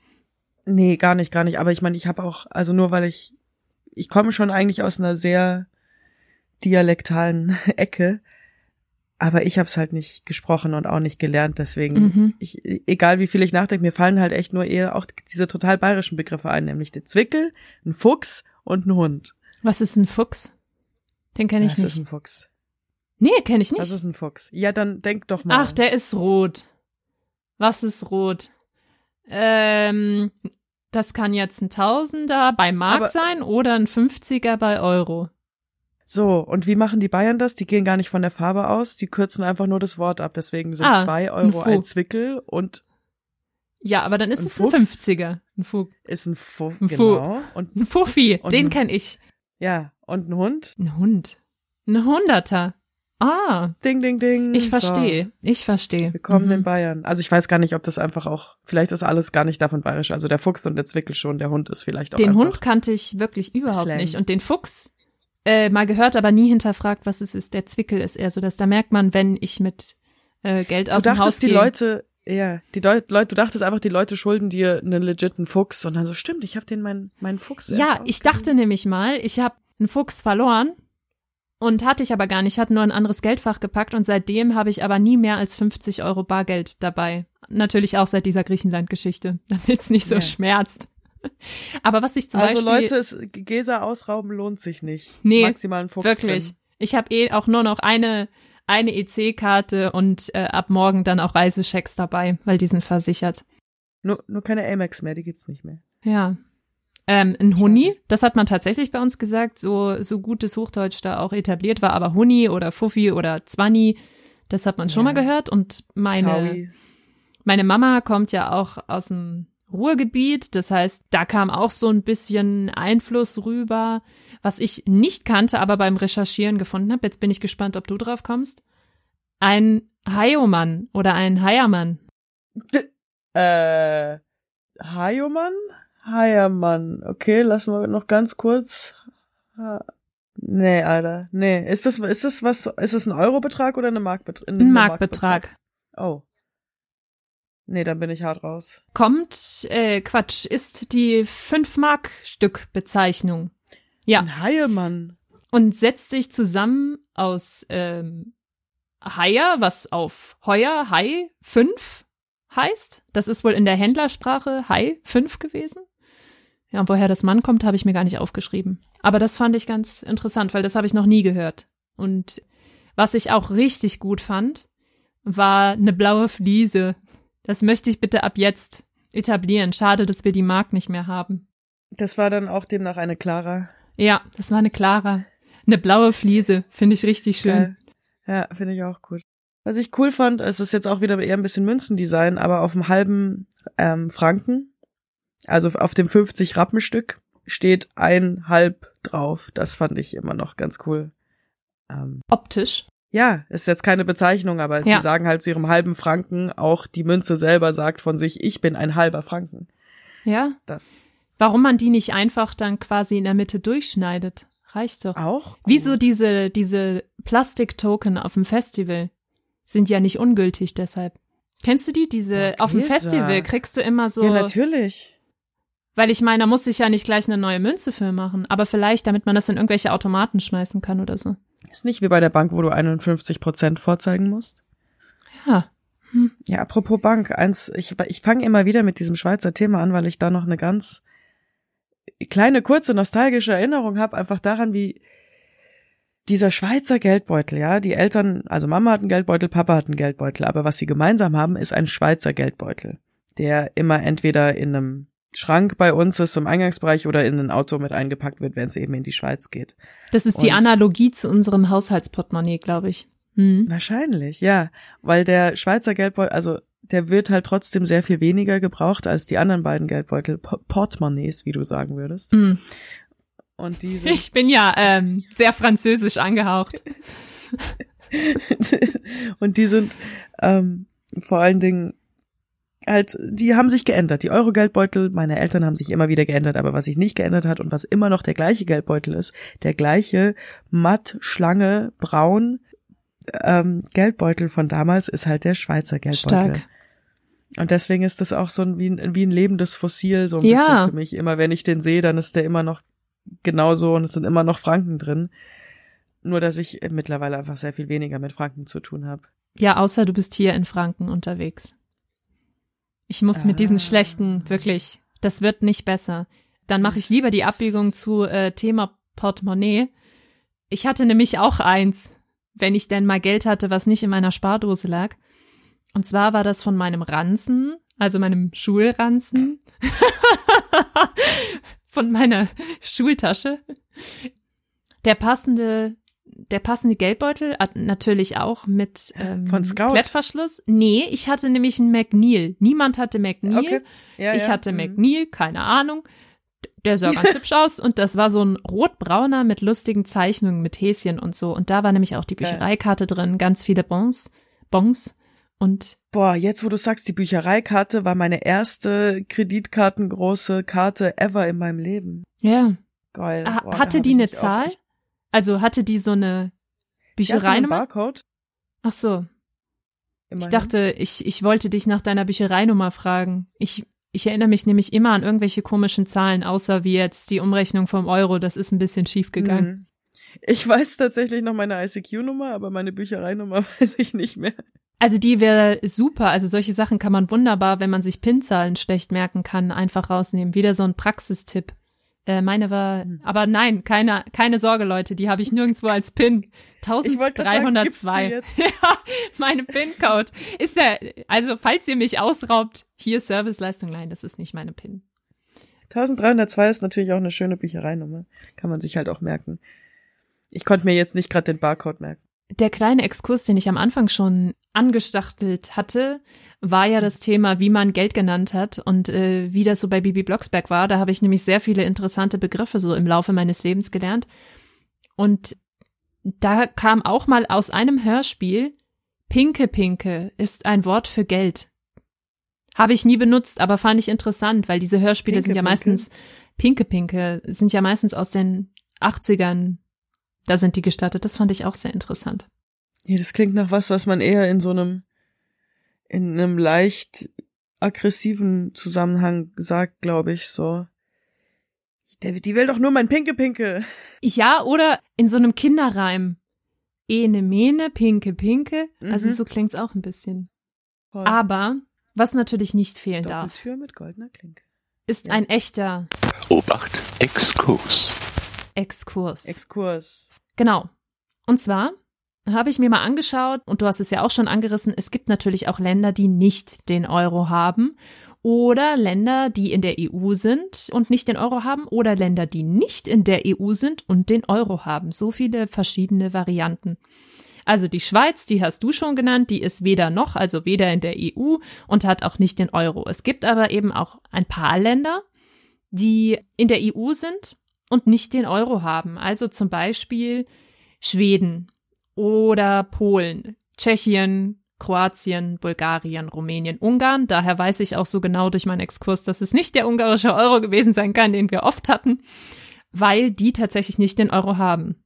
Nee, gar nicht, gar nicht. Aber ich meine, ich habe auch, also nur weil ich, ich komme schon eigentlich aus einer sehr dialektalen Ecke, aber ich habe es halt nicht gesprochen und auch nicht gelernt. Deswegen,
Mhm.
ich, egal wie viel ich nachdenke, mir fallen halt echt nur eher auch diese total bayerischen Begriffe ein, nämlich der Zwickel, ein Fuchs und ein Hund.
Was ist ein Fuchs? Den kenne ich
Das ist
nicht.
ein Fuchs.
Nee, kenne ich nicht.
Das ist ein Fuchs. Ja, dann denk doch mal.
Ach, der ist rot. Was ist rot? Ähm, das kann jetzt ein Tausender bei Mark
Aber-
sein oder ein 50er bei Euro.
So, und wie machen die Bayern das? Die gehen gar nicht von der Farbe aus, die kürzen einfach nur das Wort ab. Deswegen sind
Ah,
zwei
ein
Euro ein
Fuchs.
Zwickel und
Ja, aber dann ist
Ein
es ein
Fuchs?
50er. Ein, Fu
ist ein Fuchs.
Ein Fu-
Genau. Und
ein Fuffi,
Und
den
ein-
kenne ich.
ja, und ein Hund.
Ein Hund. Ein Hunderter. Ah,
Ding, ding, ding.
ich
So,
verstehe. Ich verstehe.
Willkommen
Mhm.
in Bayern. Also ich weiß gar nicht, ob das einfach auch, vielleicht ist alles gar nicht davon bayerisch. Also der Fuchs und der Zwickel schon, der Hund ist vielleicht auch
Den. Hund kannte ich wirklich überhaupt
Slang.
nicht. Und den Fuchs äh, mal gehört, aber nie hinterfragt, was es ist. Der Zwickel ist eher so, dass da merkt man, wenn ich mit äh, Geld
Du
aus dem Haus
dachtest, die
gehe.
Leute, ja, die Deu Leute, du dachtest einfach, die Leute schulden dir einen legiten Fuchs und dann so, stimmt, ich habe den meinen meinen Fuchs.
Ja, ich dachte nämlich mal, ich habe einen Fuchs verloren und hatte ich aber gar nicht, hatte nur ein anderes Geldfach gepackt und seitdem habe ich aber nie mehr als 50 Euro Bargeld dabei. Natürlich auch seit dieser Griechenland-Geschichte, damit es nicht so
Ja.
schmerzt. Aber was ich zum
Also
Beispiel
Leute, es, Gesa ausrauben lohnt sich nicht.
Nee,
Maximal einen Fuchs
wirklich,
Drin.
ich habe eh auch nur noch eine eine EC-Karte und äh, ab morgen dann auch Reisechecks dabei, weil die sind versichert.
Nur, nur keine Amex mehr, die gibt's nicht mehr.
Ja. Ähm, ein Huni, das hat man tatsächlich bei uns gesagt, so, so gutes Hochdeutsch da auch etabliert war, aber Huni oder Fuffi oder Zwanni, das hat man schon
Ja.
mal gehört und meine,
Taui.
meine Mama kommt ja auch aus dem Ruhrgebiet, das heißt, da kam auch so ein bisschen Einfluss rüber, was ich nicht kannte, aber beim Recherchieren gefunden habe. Jetzt bin ich gespannt, ob du drauf kommst. Ein Haiomann oder ein Haiermann.
Äh, Haiomann? Haiermann. Okay, lassen wir noch ganz kurz. Nee, Alter. Nee. Ist das, ist das was, ist das ein Eurobetrag oder eine Markbetrag?
Ein Marktbetrag.
Oh. Nee, dann bin ich hart raus.
kommt, äh, Quatsch, ist die 5-Mark-Stück-Bezeichnung. Ja,
Ein Haiemann.
und setzt sich zusammen aus ähm, Haier, was auf Heuer, Hai 5 heißt. Das ist wohl in der Händlersprache Hai 5 gewesen. Ja, und woher das Mann kommt, habe ich mir gar nicht aufgeschrieben. Aber das fand ich ganz interessant, weil das habe ich noch nie gehört. Und was ich auch richtig gut fand, war eine blaue Fliese. Das möchte ich bitte ab jetzt etablieren. Schade, dass wir die Mark nicht mehr haben.
Das war dann auch demnach eine Clara.
Ja, das war eine Clara. Eine blaue Fliese, finde ich richtig schön.
Geil. Ja, finde ich auch gut. Was ich cool fand, es ist jetzt auch wieder eher ein bisschen Münzendesign, aber auf dem halben ähm, Franken, also auf dem 50 Rappenstück, steht ein halb drauf. Das fand ich immer noch ganz cool.
Ähm, Optisch?
Ja, ist jetzt keine Bezeichnung, aber ja. die sagen halt zu ihrem halben Franken, auch die Münze selber sagt von sich, ich bin ein halber Franken.
Ja.
Das.
Warum man die nicht einfach dann quasi in der Mitte durchschneidet? Reicht doch.
Auch?
Wieso diese, diese Plastiktoken auf dem Festival? Sind ja nicht ungültig deshalb. Kennst du die? Diese, auf dem Festival kriegst du immer so.
Ja, natürlich.
Weil ich meine, da muss ich ja nicht gleich eine neue Münze für machen, aber vielleicht, damit man das in irgendwelche Automaten schmeißen kann oder so.
Ist nicht wie bei der Bank, wo du 51 Prozent vorzeigen musst?
Ja.
Hm. Ja, apropos Bank, eins, ich, ich fange immer wieder mit diesem Schweizer Thema an, weil ich da noch eine ganz kleine, kurze, nostalgische Erinnerung habe, einfach daran, wie dieser Schweizer Geldbeutel, ja, die Eltern, also Mama hat einen Geldbeutel, Papa hat einen Geldbeutel, aber was sie gemeinsam haben, ist ein Schweizer Geldbeutel, der immer entweder in einem Schrank bei uns ist im Eingangsbereich oder in ein Auto mit eingepackt wird, wenn es eben in die Schweiz geht.
Das ist die Und Analogie zu unserem Haushaltsportemonnaie, glaube ich.
Hm. Wahrscheinlich, ja, weil der Schweizer Geldbeutel, also der wird halt trotzdem sehr viel weniger gebraucht als die anderen beiden Geldbeutel, Portemonnaies, wie du sagen würdest.
Hm.
Und diese.
Ich bin ja ähm, sehr französisch angehaucht.
Und die sind ähm, vor allen Dingen halt, die haben sich geändert. Die Euro-Geldbeutel, meine Eltern haben sich immer wieder geändert, aber was sich nicht geändert hat und was immer noch der gleiche Geldbeutel ist, der gleiche matt, Schlange, braun ähm, Geldbeutel von damals ist halt der Schweizer Geldbeutel.
Stark.
Und deswegen ist das auch so ein, wie, ein, wie ein lebendes Fossil, so ein
ja.
bisschen für mich. Immer wenn ich den sehe, dann ist der immer noch genauso und es sind immer noch Franken drin. Nur, dass ich mittlerweile einfach sehr viel weniger mit Franken zu tun habe.
Ja, außer du bist hier in Franken unterwegs. Ich muss ah. mit diesen ah. schlechten, wirklich, das wird nicht besser. Dann mache ich lieber die Abbiegung zu äh, Thema Portemonnaie. Ich hatte nämlich auch eins, wenn ich denn mal Geld hatte, was nicht in meiner Spardose lag. Und zwar war das von meinem Ranzen, also meinem Schulranzen, von meiner Schultasche. Der passende, der passende Geldbeutel, natürlich auch mit ähm,
von Scout.
Klettverschluss. Nee, ich hatte nämlich einen McNeil. Niemand hatte McNeil.
Okay. Ja,
ich
ja.
hatte
mhm.
McNeil, keine Ahnung. Der sah ganz hübsch aus und das war so ein rotbrauner mit lustigen Zeichnungen mit Häschen und so. Und da war nämlich auch die Büchereikarte drin, ganz viele Bons, Bons. Und
boah, jetzt wo du sagst, die Büchereikarte war meine erste kreditkartengroße Karte ever in meinem Leben.
Ja.
Geil.
Boah, hatte die eine Zahl? Also hatte die so eine Büchereinummer?
Barcode.
Ach so. Immerhin. Ich dachte, ich, ich wollte dich nach deiner Büchereinummer fragen. Ich, ich erinnere mich nämlich immer an irgendwelche komischen Zahlen, außer wie jetzt die Umrechnung vom Euro. Das ist ein bisschen schief gegangen. Mhm.
Ich weiß tatsächlich noch meine ICQ-Nummer, aber meine Büchereinummer weiß ich nicht mehr.
Also die wäre super. Also solche Sachen kann man wunderbar, wenn man sich Pinzahlen schlecht merken kann, einfach rausnehmen. Wieder so ein Praxistipp. Äh, meine war, hm. aber nein, keine, keine Sorge, Leute, die habe ich nirgendwo als Pin. 1302.
ja,
meine PIN-Code ist ja, also falls ihr mich ausraubt, hier Serviceleistung, nein, das ist nicht meine PIN.
1302 ist natürlich auch eine schöne Büchereinummer. Kann man sich halt auch merken. Ich konnte mir jetzt nicht gerade den Barcode merken
der kleine Exkurs, den ich am Anfang schon angestachtelt hatte, war ja das Thema, wie man Geld genannt hat und äh, wie das so bei Bibi Blocksberg war. Da habe ich nämlich sehr viele interessante Begriffe so im Laufe meines Lebens gelernt. Und da kam auch mal aus einem Hörspiel, Pinke Pinke ist ein Wort für Geld. Habe ich nie benutzt, aber fand ich interessant, weil diese Hörspiele Pinke, sind ja Pinke. meistens, Pinke Pinke sind ja meistens aus den 80ern, da sind die gestattet. Das fand ich auch sehr interessant.
Ja, das klingt nach was, was man eher in so einem, in einem leicht aggressiven Zusammenhang sagt, glaube ich, so. Die will doch nur mein Pinke Pinke.
Ja, oder in so einem Kinderreim. Ene Mene, Pinke Pinke. Also mhm. Also so klingt's auch ein bisschen. Voll. Aber, was natürlich nicht fehlen darf.
Tür mit goldener Klinke.
Ist ja. ein echter
Obacht, Exkurs.
Exkurs.
Exkurs.
Genau. Und zwar habe ich mir mal angeschaut und du hast es ja auch schon angerissen, es gibt natürlich auch Länder, die nicht den Euro haben oder Länder, die in der EU sind und nicht den Euro haben oder Länder, die nicht in der EU sind und den Euro haben. So viele verschiedene Varianten. Also die Schweiz, die hast du schon genannt, die ist weder noch, also weder in der EU und hat auch nicht den Euro. Es gibt aber eben auch ein paar Länder, die in der EU sind und nicht den Euro haben. Also zum Beispiel Schweden oder Polen, Tschechien, Kroatien, Bulgarien, Rumänien, Ungarn. Daher weiß ich auch so genau durch meinen Exkurs, dass es nicht der ungarische Euro gewesen sein kann, den wir oft hatten, weil die tatsächlich nicht den Euro haben.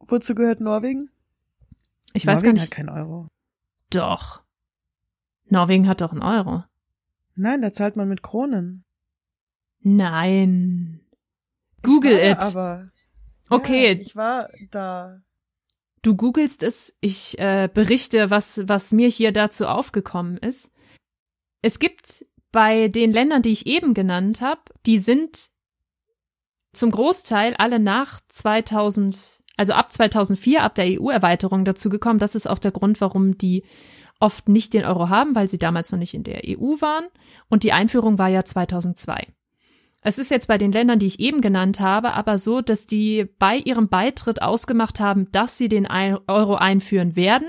Wozu gehört Norwegen?
Ich
Norwegen
weiß gar nicht.
hat keinen Euro.
Doch. Norwegen hat doch einen Euro.
Nein, da zahlt man mit Kronen.
Nein. Google it.
Aber
Okay.
Ja, ich war da.
Du googelst es, ich äh, berichte, was, was mir hier dazu aufgekommen ist. Es gibt bei den Ländern, die ich eben genannt habe, die sind zum Großteil alle nach 2000, also ab 2004, ab der EU-Erweiterung dazu gekommen. Das ist auch der Grund, warum die oft nicht den Euro haben, weil sie damals noch nicht in der EU waren. Und die Einführung war ja 2002. Es ist jetzt bei den Ländern, die ich eben genannt habe, aber so, dass die bei ihrem Beitritt ausgemacht haben, dass sie den Euro einführen werden,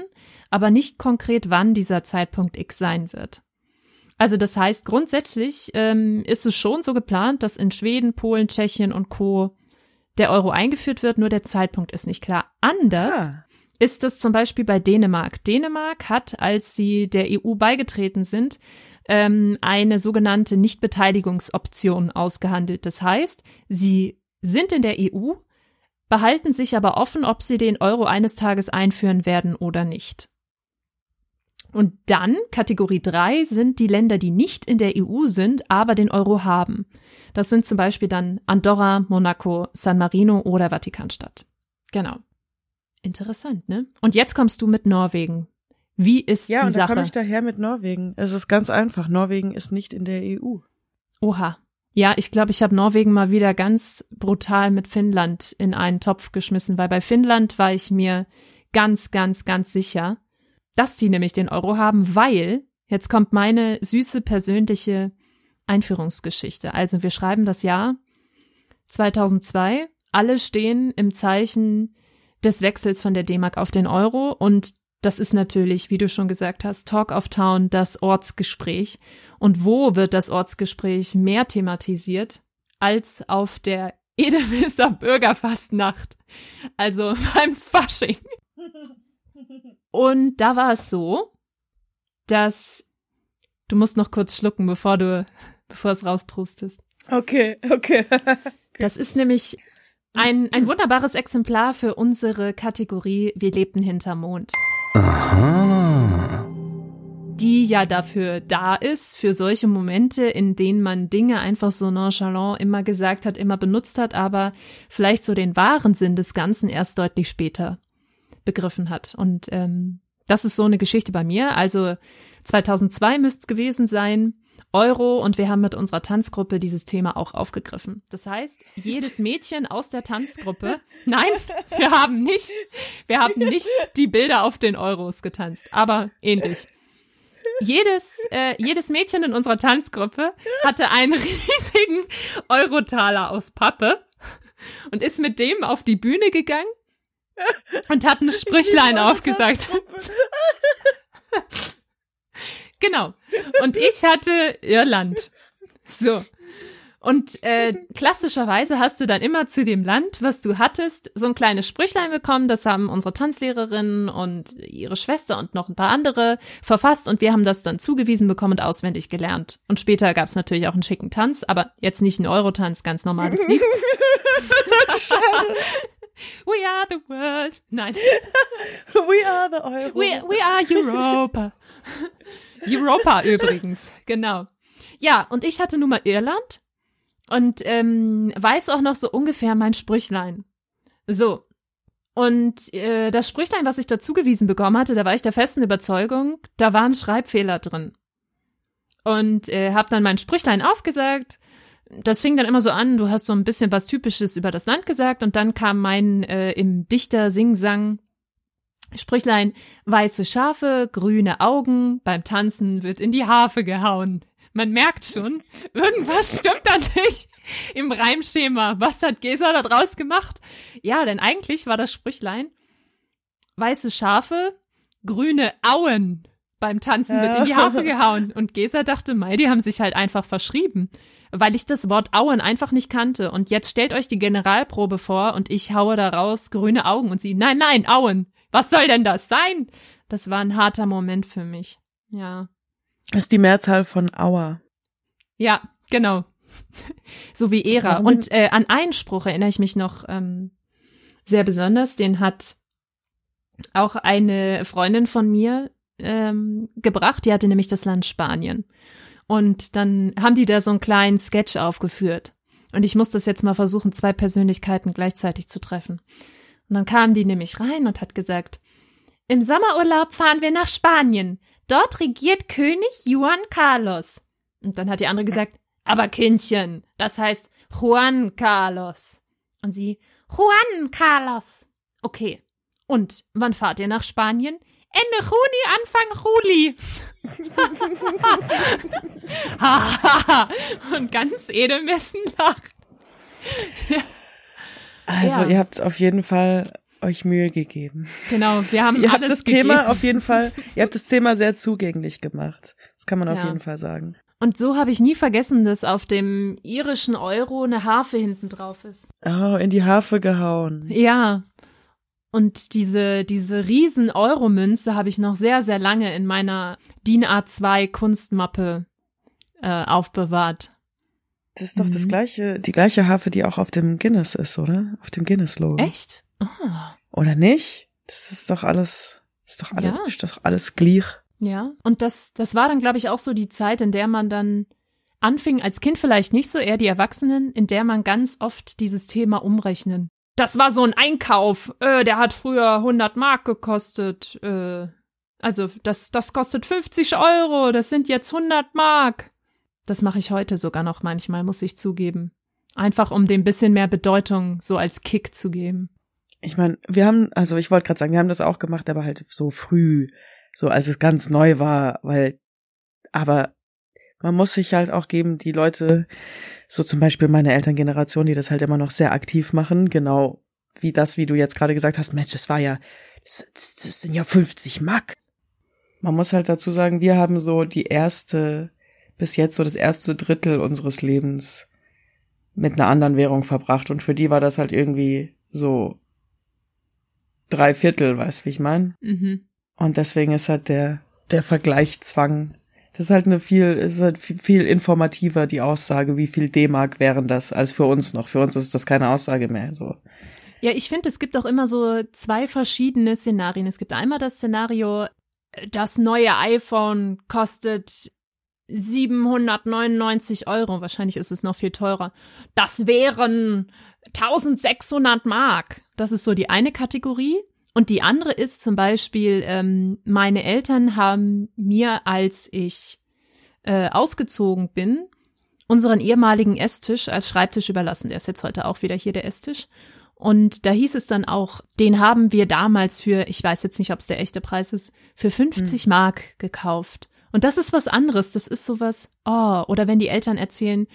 aber nicht konkret, wann dieser Zeitpunkt X sein wird. Also das heißt, grundsätzlich ähm, ist es schon so geplant, dass in Schweden, Polen, Tschechien und Co. der Euro eingeführt wird, nur der Zeitpunkt ist nicht klar. Anders
Ah,
ist es zum Beispiel bei Dänemark. Dänemark hat, als sie der EU beigetreten sind, ähm, eine sogenannte Nichtbeteiligungsoption ausgehandelt. Das heißt, sie sind in der EU, behalten sich aber offen, ob sie den Euro eines Tages einführen werden oder nicht. Und dann, Kategorie 3, sind die Länder, die nicht in der EU sind, aber den Euro haben. Das sind zum Beispiel dann Andorra, Monaco, San Marino oder Vatikanstadt. Genau. Interessant, ne? Und jetzt kommst du mit Norwegen. Wie ist
ja,
die
und da
Sache?
komme ich daher mit Norwegen. Es ist ganz einfach. Norwegen ist nicht in der EU.
Oha. Ja, ich glaube, ich habe Norwegen mal wieder ganz brutal mit Finnland in einen Topf geschmissen, weil bei Finnland war ich mir ganz, ganz, ganz sicher, dass die nämlich den Euro haben, weil, jetzt kommt meine süße persönliche Einführungsgeschichte. Also wir schreiben das Jahr 2002. Alle stehen im Zeichen des Wechsels von der D-Mark auf den Euro und das ist natürlich, wie du schon gesagt hast, Talk of Town, das Ortsgespräch. Und wo wird das Ortsgespräch mehr thematisiert als auf der Edemisser Bürgerfastnacht? Also beim Fasching. Und da war es so, dass du musst noch kurz schlucken, bevor du, bevor es rausprustest.
Okay, okay.
Das ist nämlich ein, ein wunderbares Exemplar für unsere Kategorie Wir lebten hinterm Mond.
Aha.
die ja dafür da ist, für solche Momente, in denen man Dinge einfach so nonchalant immer gesagt hat, immer benutzt hat, aber vielleicht so den wahren Sinn des Ganzen erst deutlich später begriffen hat. Und ähm, das ist so eine Geschichte bei mir. Also 2002 müsste es gewesen sein. Euro und wir haben mit unserer Tanzgruppe dieses Thema auch aufgegriffen. Das heißt, jedes Mädchen aus der Tanzgruppe, nein, wir haben nicht, wir haben nicht die Bilder auf den Euros getanzt, aber ähnlich. Jedes, äh, jedes Mädchen in unserer Tanzgruppe hatte einen riesigen Eurotaler aus Pappe und ist mit dem auf die Bühne gegangen und hat ein Sprüchlein aufgesagt. Genau. Und ich hatte Irland. So. Und äh, klassischerweise hast du dann immer zu dem Land, was du hattest, so ein kleines Sprüchlein bekommen. Das haben unsere Tanzlehrerin und ihre Schwester und noch ein paar andere verfasst und wir haben das dann zugewiesen bekommen und auswendig gelernt. Und später gab es natürlich auch einen schicken Tanz, aber jetzt nicht einen Eurotanz, ganz normales Lied. We are the world. Nein.
We are the Euro.
We, we are Europa. Europa übrigens, genau. Ja, und ich hatte nun mal Irland und ähm, weiß auch noch so ungefähr mein Sprüchlein. So. Und äh, das Sprüchlein, was ich da zugewiesen bekommen hatte, da war ich der festen Überzeugung, da waren Schreibfehler drin. Und äh, habe dann mein Sprüchlein aufgesagt. Das fing dann immer so an, du hast so ein bisschen was Typisches über das Land gesagt und dann kam mein äh, im Dichter Singsang Sprüchlein, weiße Schafe, grüne Augen, beim Tanzen wird in die Harfe gehauen. Man merkt schon, irgendwas stimmt da nicht im Reimschema. Was hat Gesa da draus gemacht? Ja, denn eigentlich war das Sprüchlein, weiße Schafe, grüne Auen. Beim Tanzen wird in die Harfe gehauen. Und Gesa dachte, mei, die haben sich halt einfach verschrieben. Weil ich das Wort Auen einfach nicht kannte. Und jetzt stellt euch die Generalprobe vor und ich haue da raus grüne Augen und sie, nein, nein, Auen. Was soll denn das sein? Das war ein harter Moment für mich. Ja.
Das ist die Mehrzahl von Auer.
Ja, genau. so wie Ära. Und äh, an einen Spruch erinnere ich mich noch ähm, sehr besonders. Den hat auch eine Freundin von mir ähm, gebracht. Die hatte nämlich das Land Spanien. Und dann haben die da so einen kleinen Sketch aufgeführt. Und ich muss das jetzt mal versuchen, zwei Persönlichkeiten gleichzeitig zu treffen. Und dann kam die nämlich rein und hat gesagt, im Sommerurlaub fahren wir nach Spanien. Dort regiert König Juan Carlos. Und dann hat die andere gesagt, aber Kindchen, das heißt Juan Carlos. Und sie, Juan Carlos. Okay. Und wann fahrt ihr nach Spanien? Ende Juni, Anfang Juli. Und ganz Edelmessen lacht.
Also ja. ihr habt auf jeden Fall euch Mühe gegeben.
Genau, wir haben
ihr
alles
habt das
gegeben.
Thema auf jeden Fall, ihr habt das Thema sehr zugänglich gemacht. Das kann man auf
Ja.
jeden Fall sagen.
Und so habe ich nie vergessen, dass auf dem irischen Euro eine Harfe hinten drauf ist.
Oh, in die Harfe gehauen.
Ja. Und diese, diese riesen Euro-Münze habe ich noch sehr, sehr lange in meiner DIN A2 Kunstmappe äh, aufbewahrt.
Das ist doch das
Mhm.
gleiche, die gleiche Harfe, die auch auf dem Guinness ist, oder? Auf dem Guinness-Logo.
Echt? Ah,
Oder nicht? Das ist doch alles, ist doch alles,
Ja.
ist doch alles gleich.
ja. Und das, das war dann, glaube ich, auch so die Zeit, in der man dann anfing, als Kind vielleicht nicht so, eher die Erwachsenen, in der man ganz oft dieses Thema umrechnen. Das war so ein Einkauf, äh, der hat früher 100 Mark gekostet, äh, also das, das kostet 50 Euro, das sind jetzt 100 Mark. Das mache ich heute sogar noch manchmal, muss ich zugeben. Einfach um dem bisschen mehr Bedeutung so als Kick zu geben.
Ich meine, wir haben, also ich wollte gerade sagen, wir haben das auch gemacht, aber halt so früh, so als es ganz neu war, weil, aber man muss sich halt auch geben, die Leute, so zum Beispiel meine Elterngeneration, die das halt immer noch sehr aktiv machen, genau wie das, wie du jetzt gerade gesagt hast, Mensch, das war ja, das, das sind ja 50 Mark. Man muss halt dazu sagen, wir haben so die erste, bis jetzt so das erste Drittel unseres Lebens mit einer anderen Währung verbracht und für die war das halt irgendwie so drei Viertel, weißt du, wie ich meine?
Mhm.
Und deswegen ist halt der, der Vergleichszwang, das ist halt eine viel, ist halt viel, viel informativer, die Aussage, wie viel D-Mark wären das, als für uns noch. Für uns ist das keine Aussage mehr, so.
Ja, ich finde, es gibt auch immer so zwei verschiedene Szenarien. Es gibt einmal das Szenario, das neue iPhone kostet 799 Euro. Wahrscheinlich ist es noch viel teurer. Das wären 1600 Mark. Das ist so die eine Kategorie. Und die andere ist zum Beispiel, ähm, meine Eltern haben mir, als ich äh, ausgezogen bin, unseren ehemaligen Esstisch als Schreibtisch überlassen. Der ist jetzt heute auch wieder hier der Esstisch. Und da hieß es dann auch, den haben wir damals für, ich weiß jetzt nicht, ob es der echte Preis ist, für 50 Mark gekauft. Und das ist was anderes. Das ist sowas, oh, oder wenn die Eltern erzählen,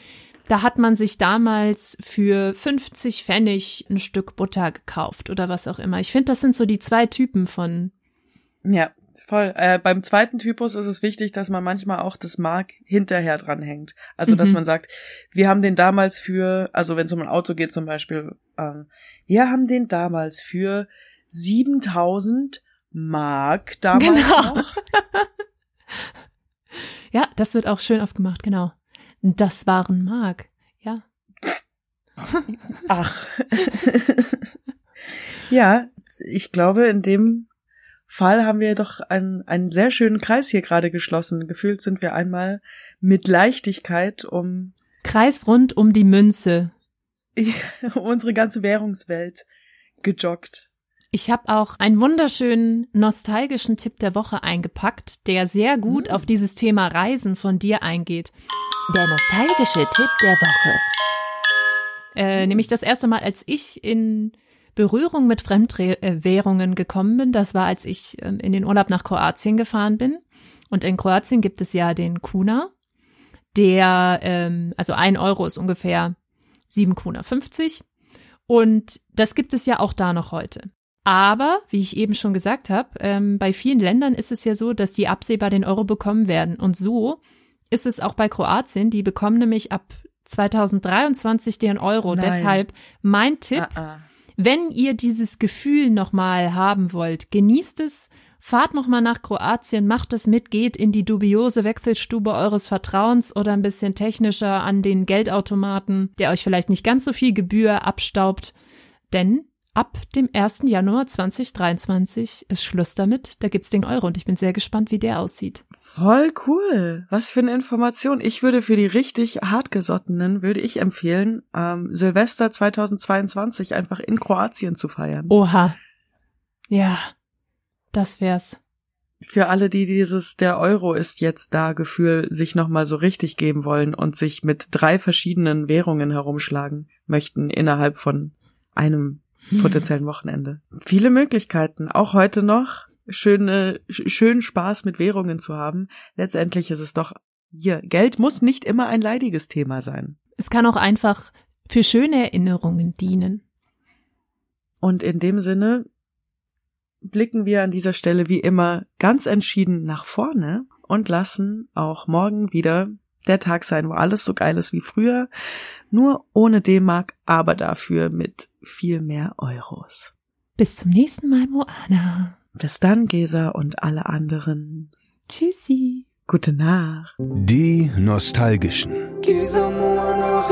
da hat man sich damals für 50 Pfennig ein Stück Butter gekauft oder was auch immer. Ich finde, das sind so die zwei Typen von,
Ja, voll. Äh, beim zweiten Typus ist es wichtig, dass man manchmal auch das Mark hinterher dranhängt. Also, dass
Mhm.
man sagt, wir haben den damals für, also wenn es um ein Auto geht zum Beispiel, ähm, wir haben den damals für 7000 Mark damals
Genau.
noch.
ja, das wird auch schön aufgemacht, genau. Das waren Mark, ja.
Ach. ja, ich glaube, in dem Fall haben wir doch einen, einen sehr schönen Kreis hier gerade geschlossen. Gefühlt sind wir einmal mit Leichtigkeit um,
Kreis rund um die Münze.
um unsere ganze Währungswelt gejoggt.
Ich habe auch einen wunderschönen nostalgischen Tipp der Woche eingepackt, der sehr gut auf dieses Thema Reisen von dir eingeht.
Der nostalgische Tipp der Woche.
Äh, nämlich das erste Mal, als ich in Berührung mit Fremdwährungen gekommen bin, das war, als ich ähm, in den Urlaub nach Kroatien gefahren bin. Und in Kroatien gibt es ja den Kuna, der, ähm, also ein Euro ist ungefähr sieben Kuna 50. Und das gibt es ja auch da noch heute. Aber, wie ich eben schon gesagt habe, ähm, bei vielen Ländern ist es ja so, dass die absehbar den Euro bekommen werden. Und so ist es auch bei Kroatien. Die bekommen nämlich ab 2023 den Euro.
Nein.
Deshalb mein Tipp,
Ah, ah.
wenn ihr dieses Gefühl nochmal haben wollt, genießt es, fahrt nochmal nach Kroatien, macht es mit, geht in die dubiose Wechselstube eures Vertrauens oder ein bisschen technischer an den Geldautomaten, der euch vielleicht nicht ganz so viel Gebühr abstaubt. Denn ab dem 1. Januar 2023 ist Schluss damit. Da gibt's den Euro und ich bin sehr gespannt, wie der aussieht.
Voll cool. Was für eine Information. Ich würde für die richtig hartgesottenen, würde ich empfehlen, ähm, Silvester 2022 einfach in Kroatien zu feiern.
Oha. Ja, das wär's.
Für alle, die dieses der Euro ist jetzt da Gefühl sich nochmal so richtig geben wollen und sich mit drei verschiedenen Währungen herumschlagen möchten innerhalb von einem potenziellen Wochenende. Viele Möglichkeiten, auch heute noch schöne, sch- schönen Spaß mit Währungen zu haben. Letztendlich ist es doch hier, Geld muss nicht immer ein leidiges Thema sein.
Es kann auch einfach für schöne Erinnerungen dienen.
Und in dem Sinne blicken wir an dieser Stelle wie immer ganz entschieden nach vorne und lassen auch morgen wieder der Tag sein, wo alles so geil ist wie früher, nur ohne D-Mark, aber dafür mit viel mehr Euros.
Bis zum nächsten Mal, Moana.
Bis dann, Gesa und alle anderen.
Tschüssi.
Gute Nacht.
Die Nostalgischen.
Gisa Moana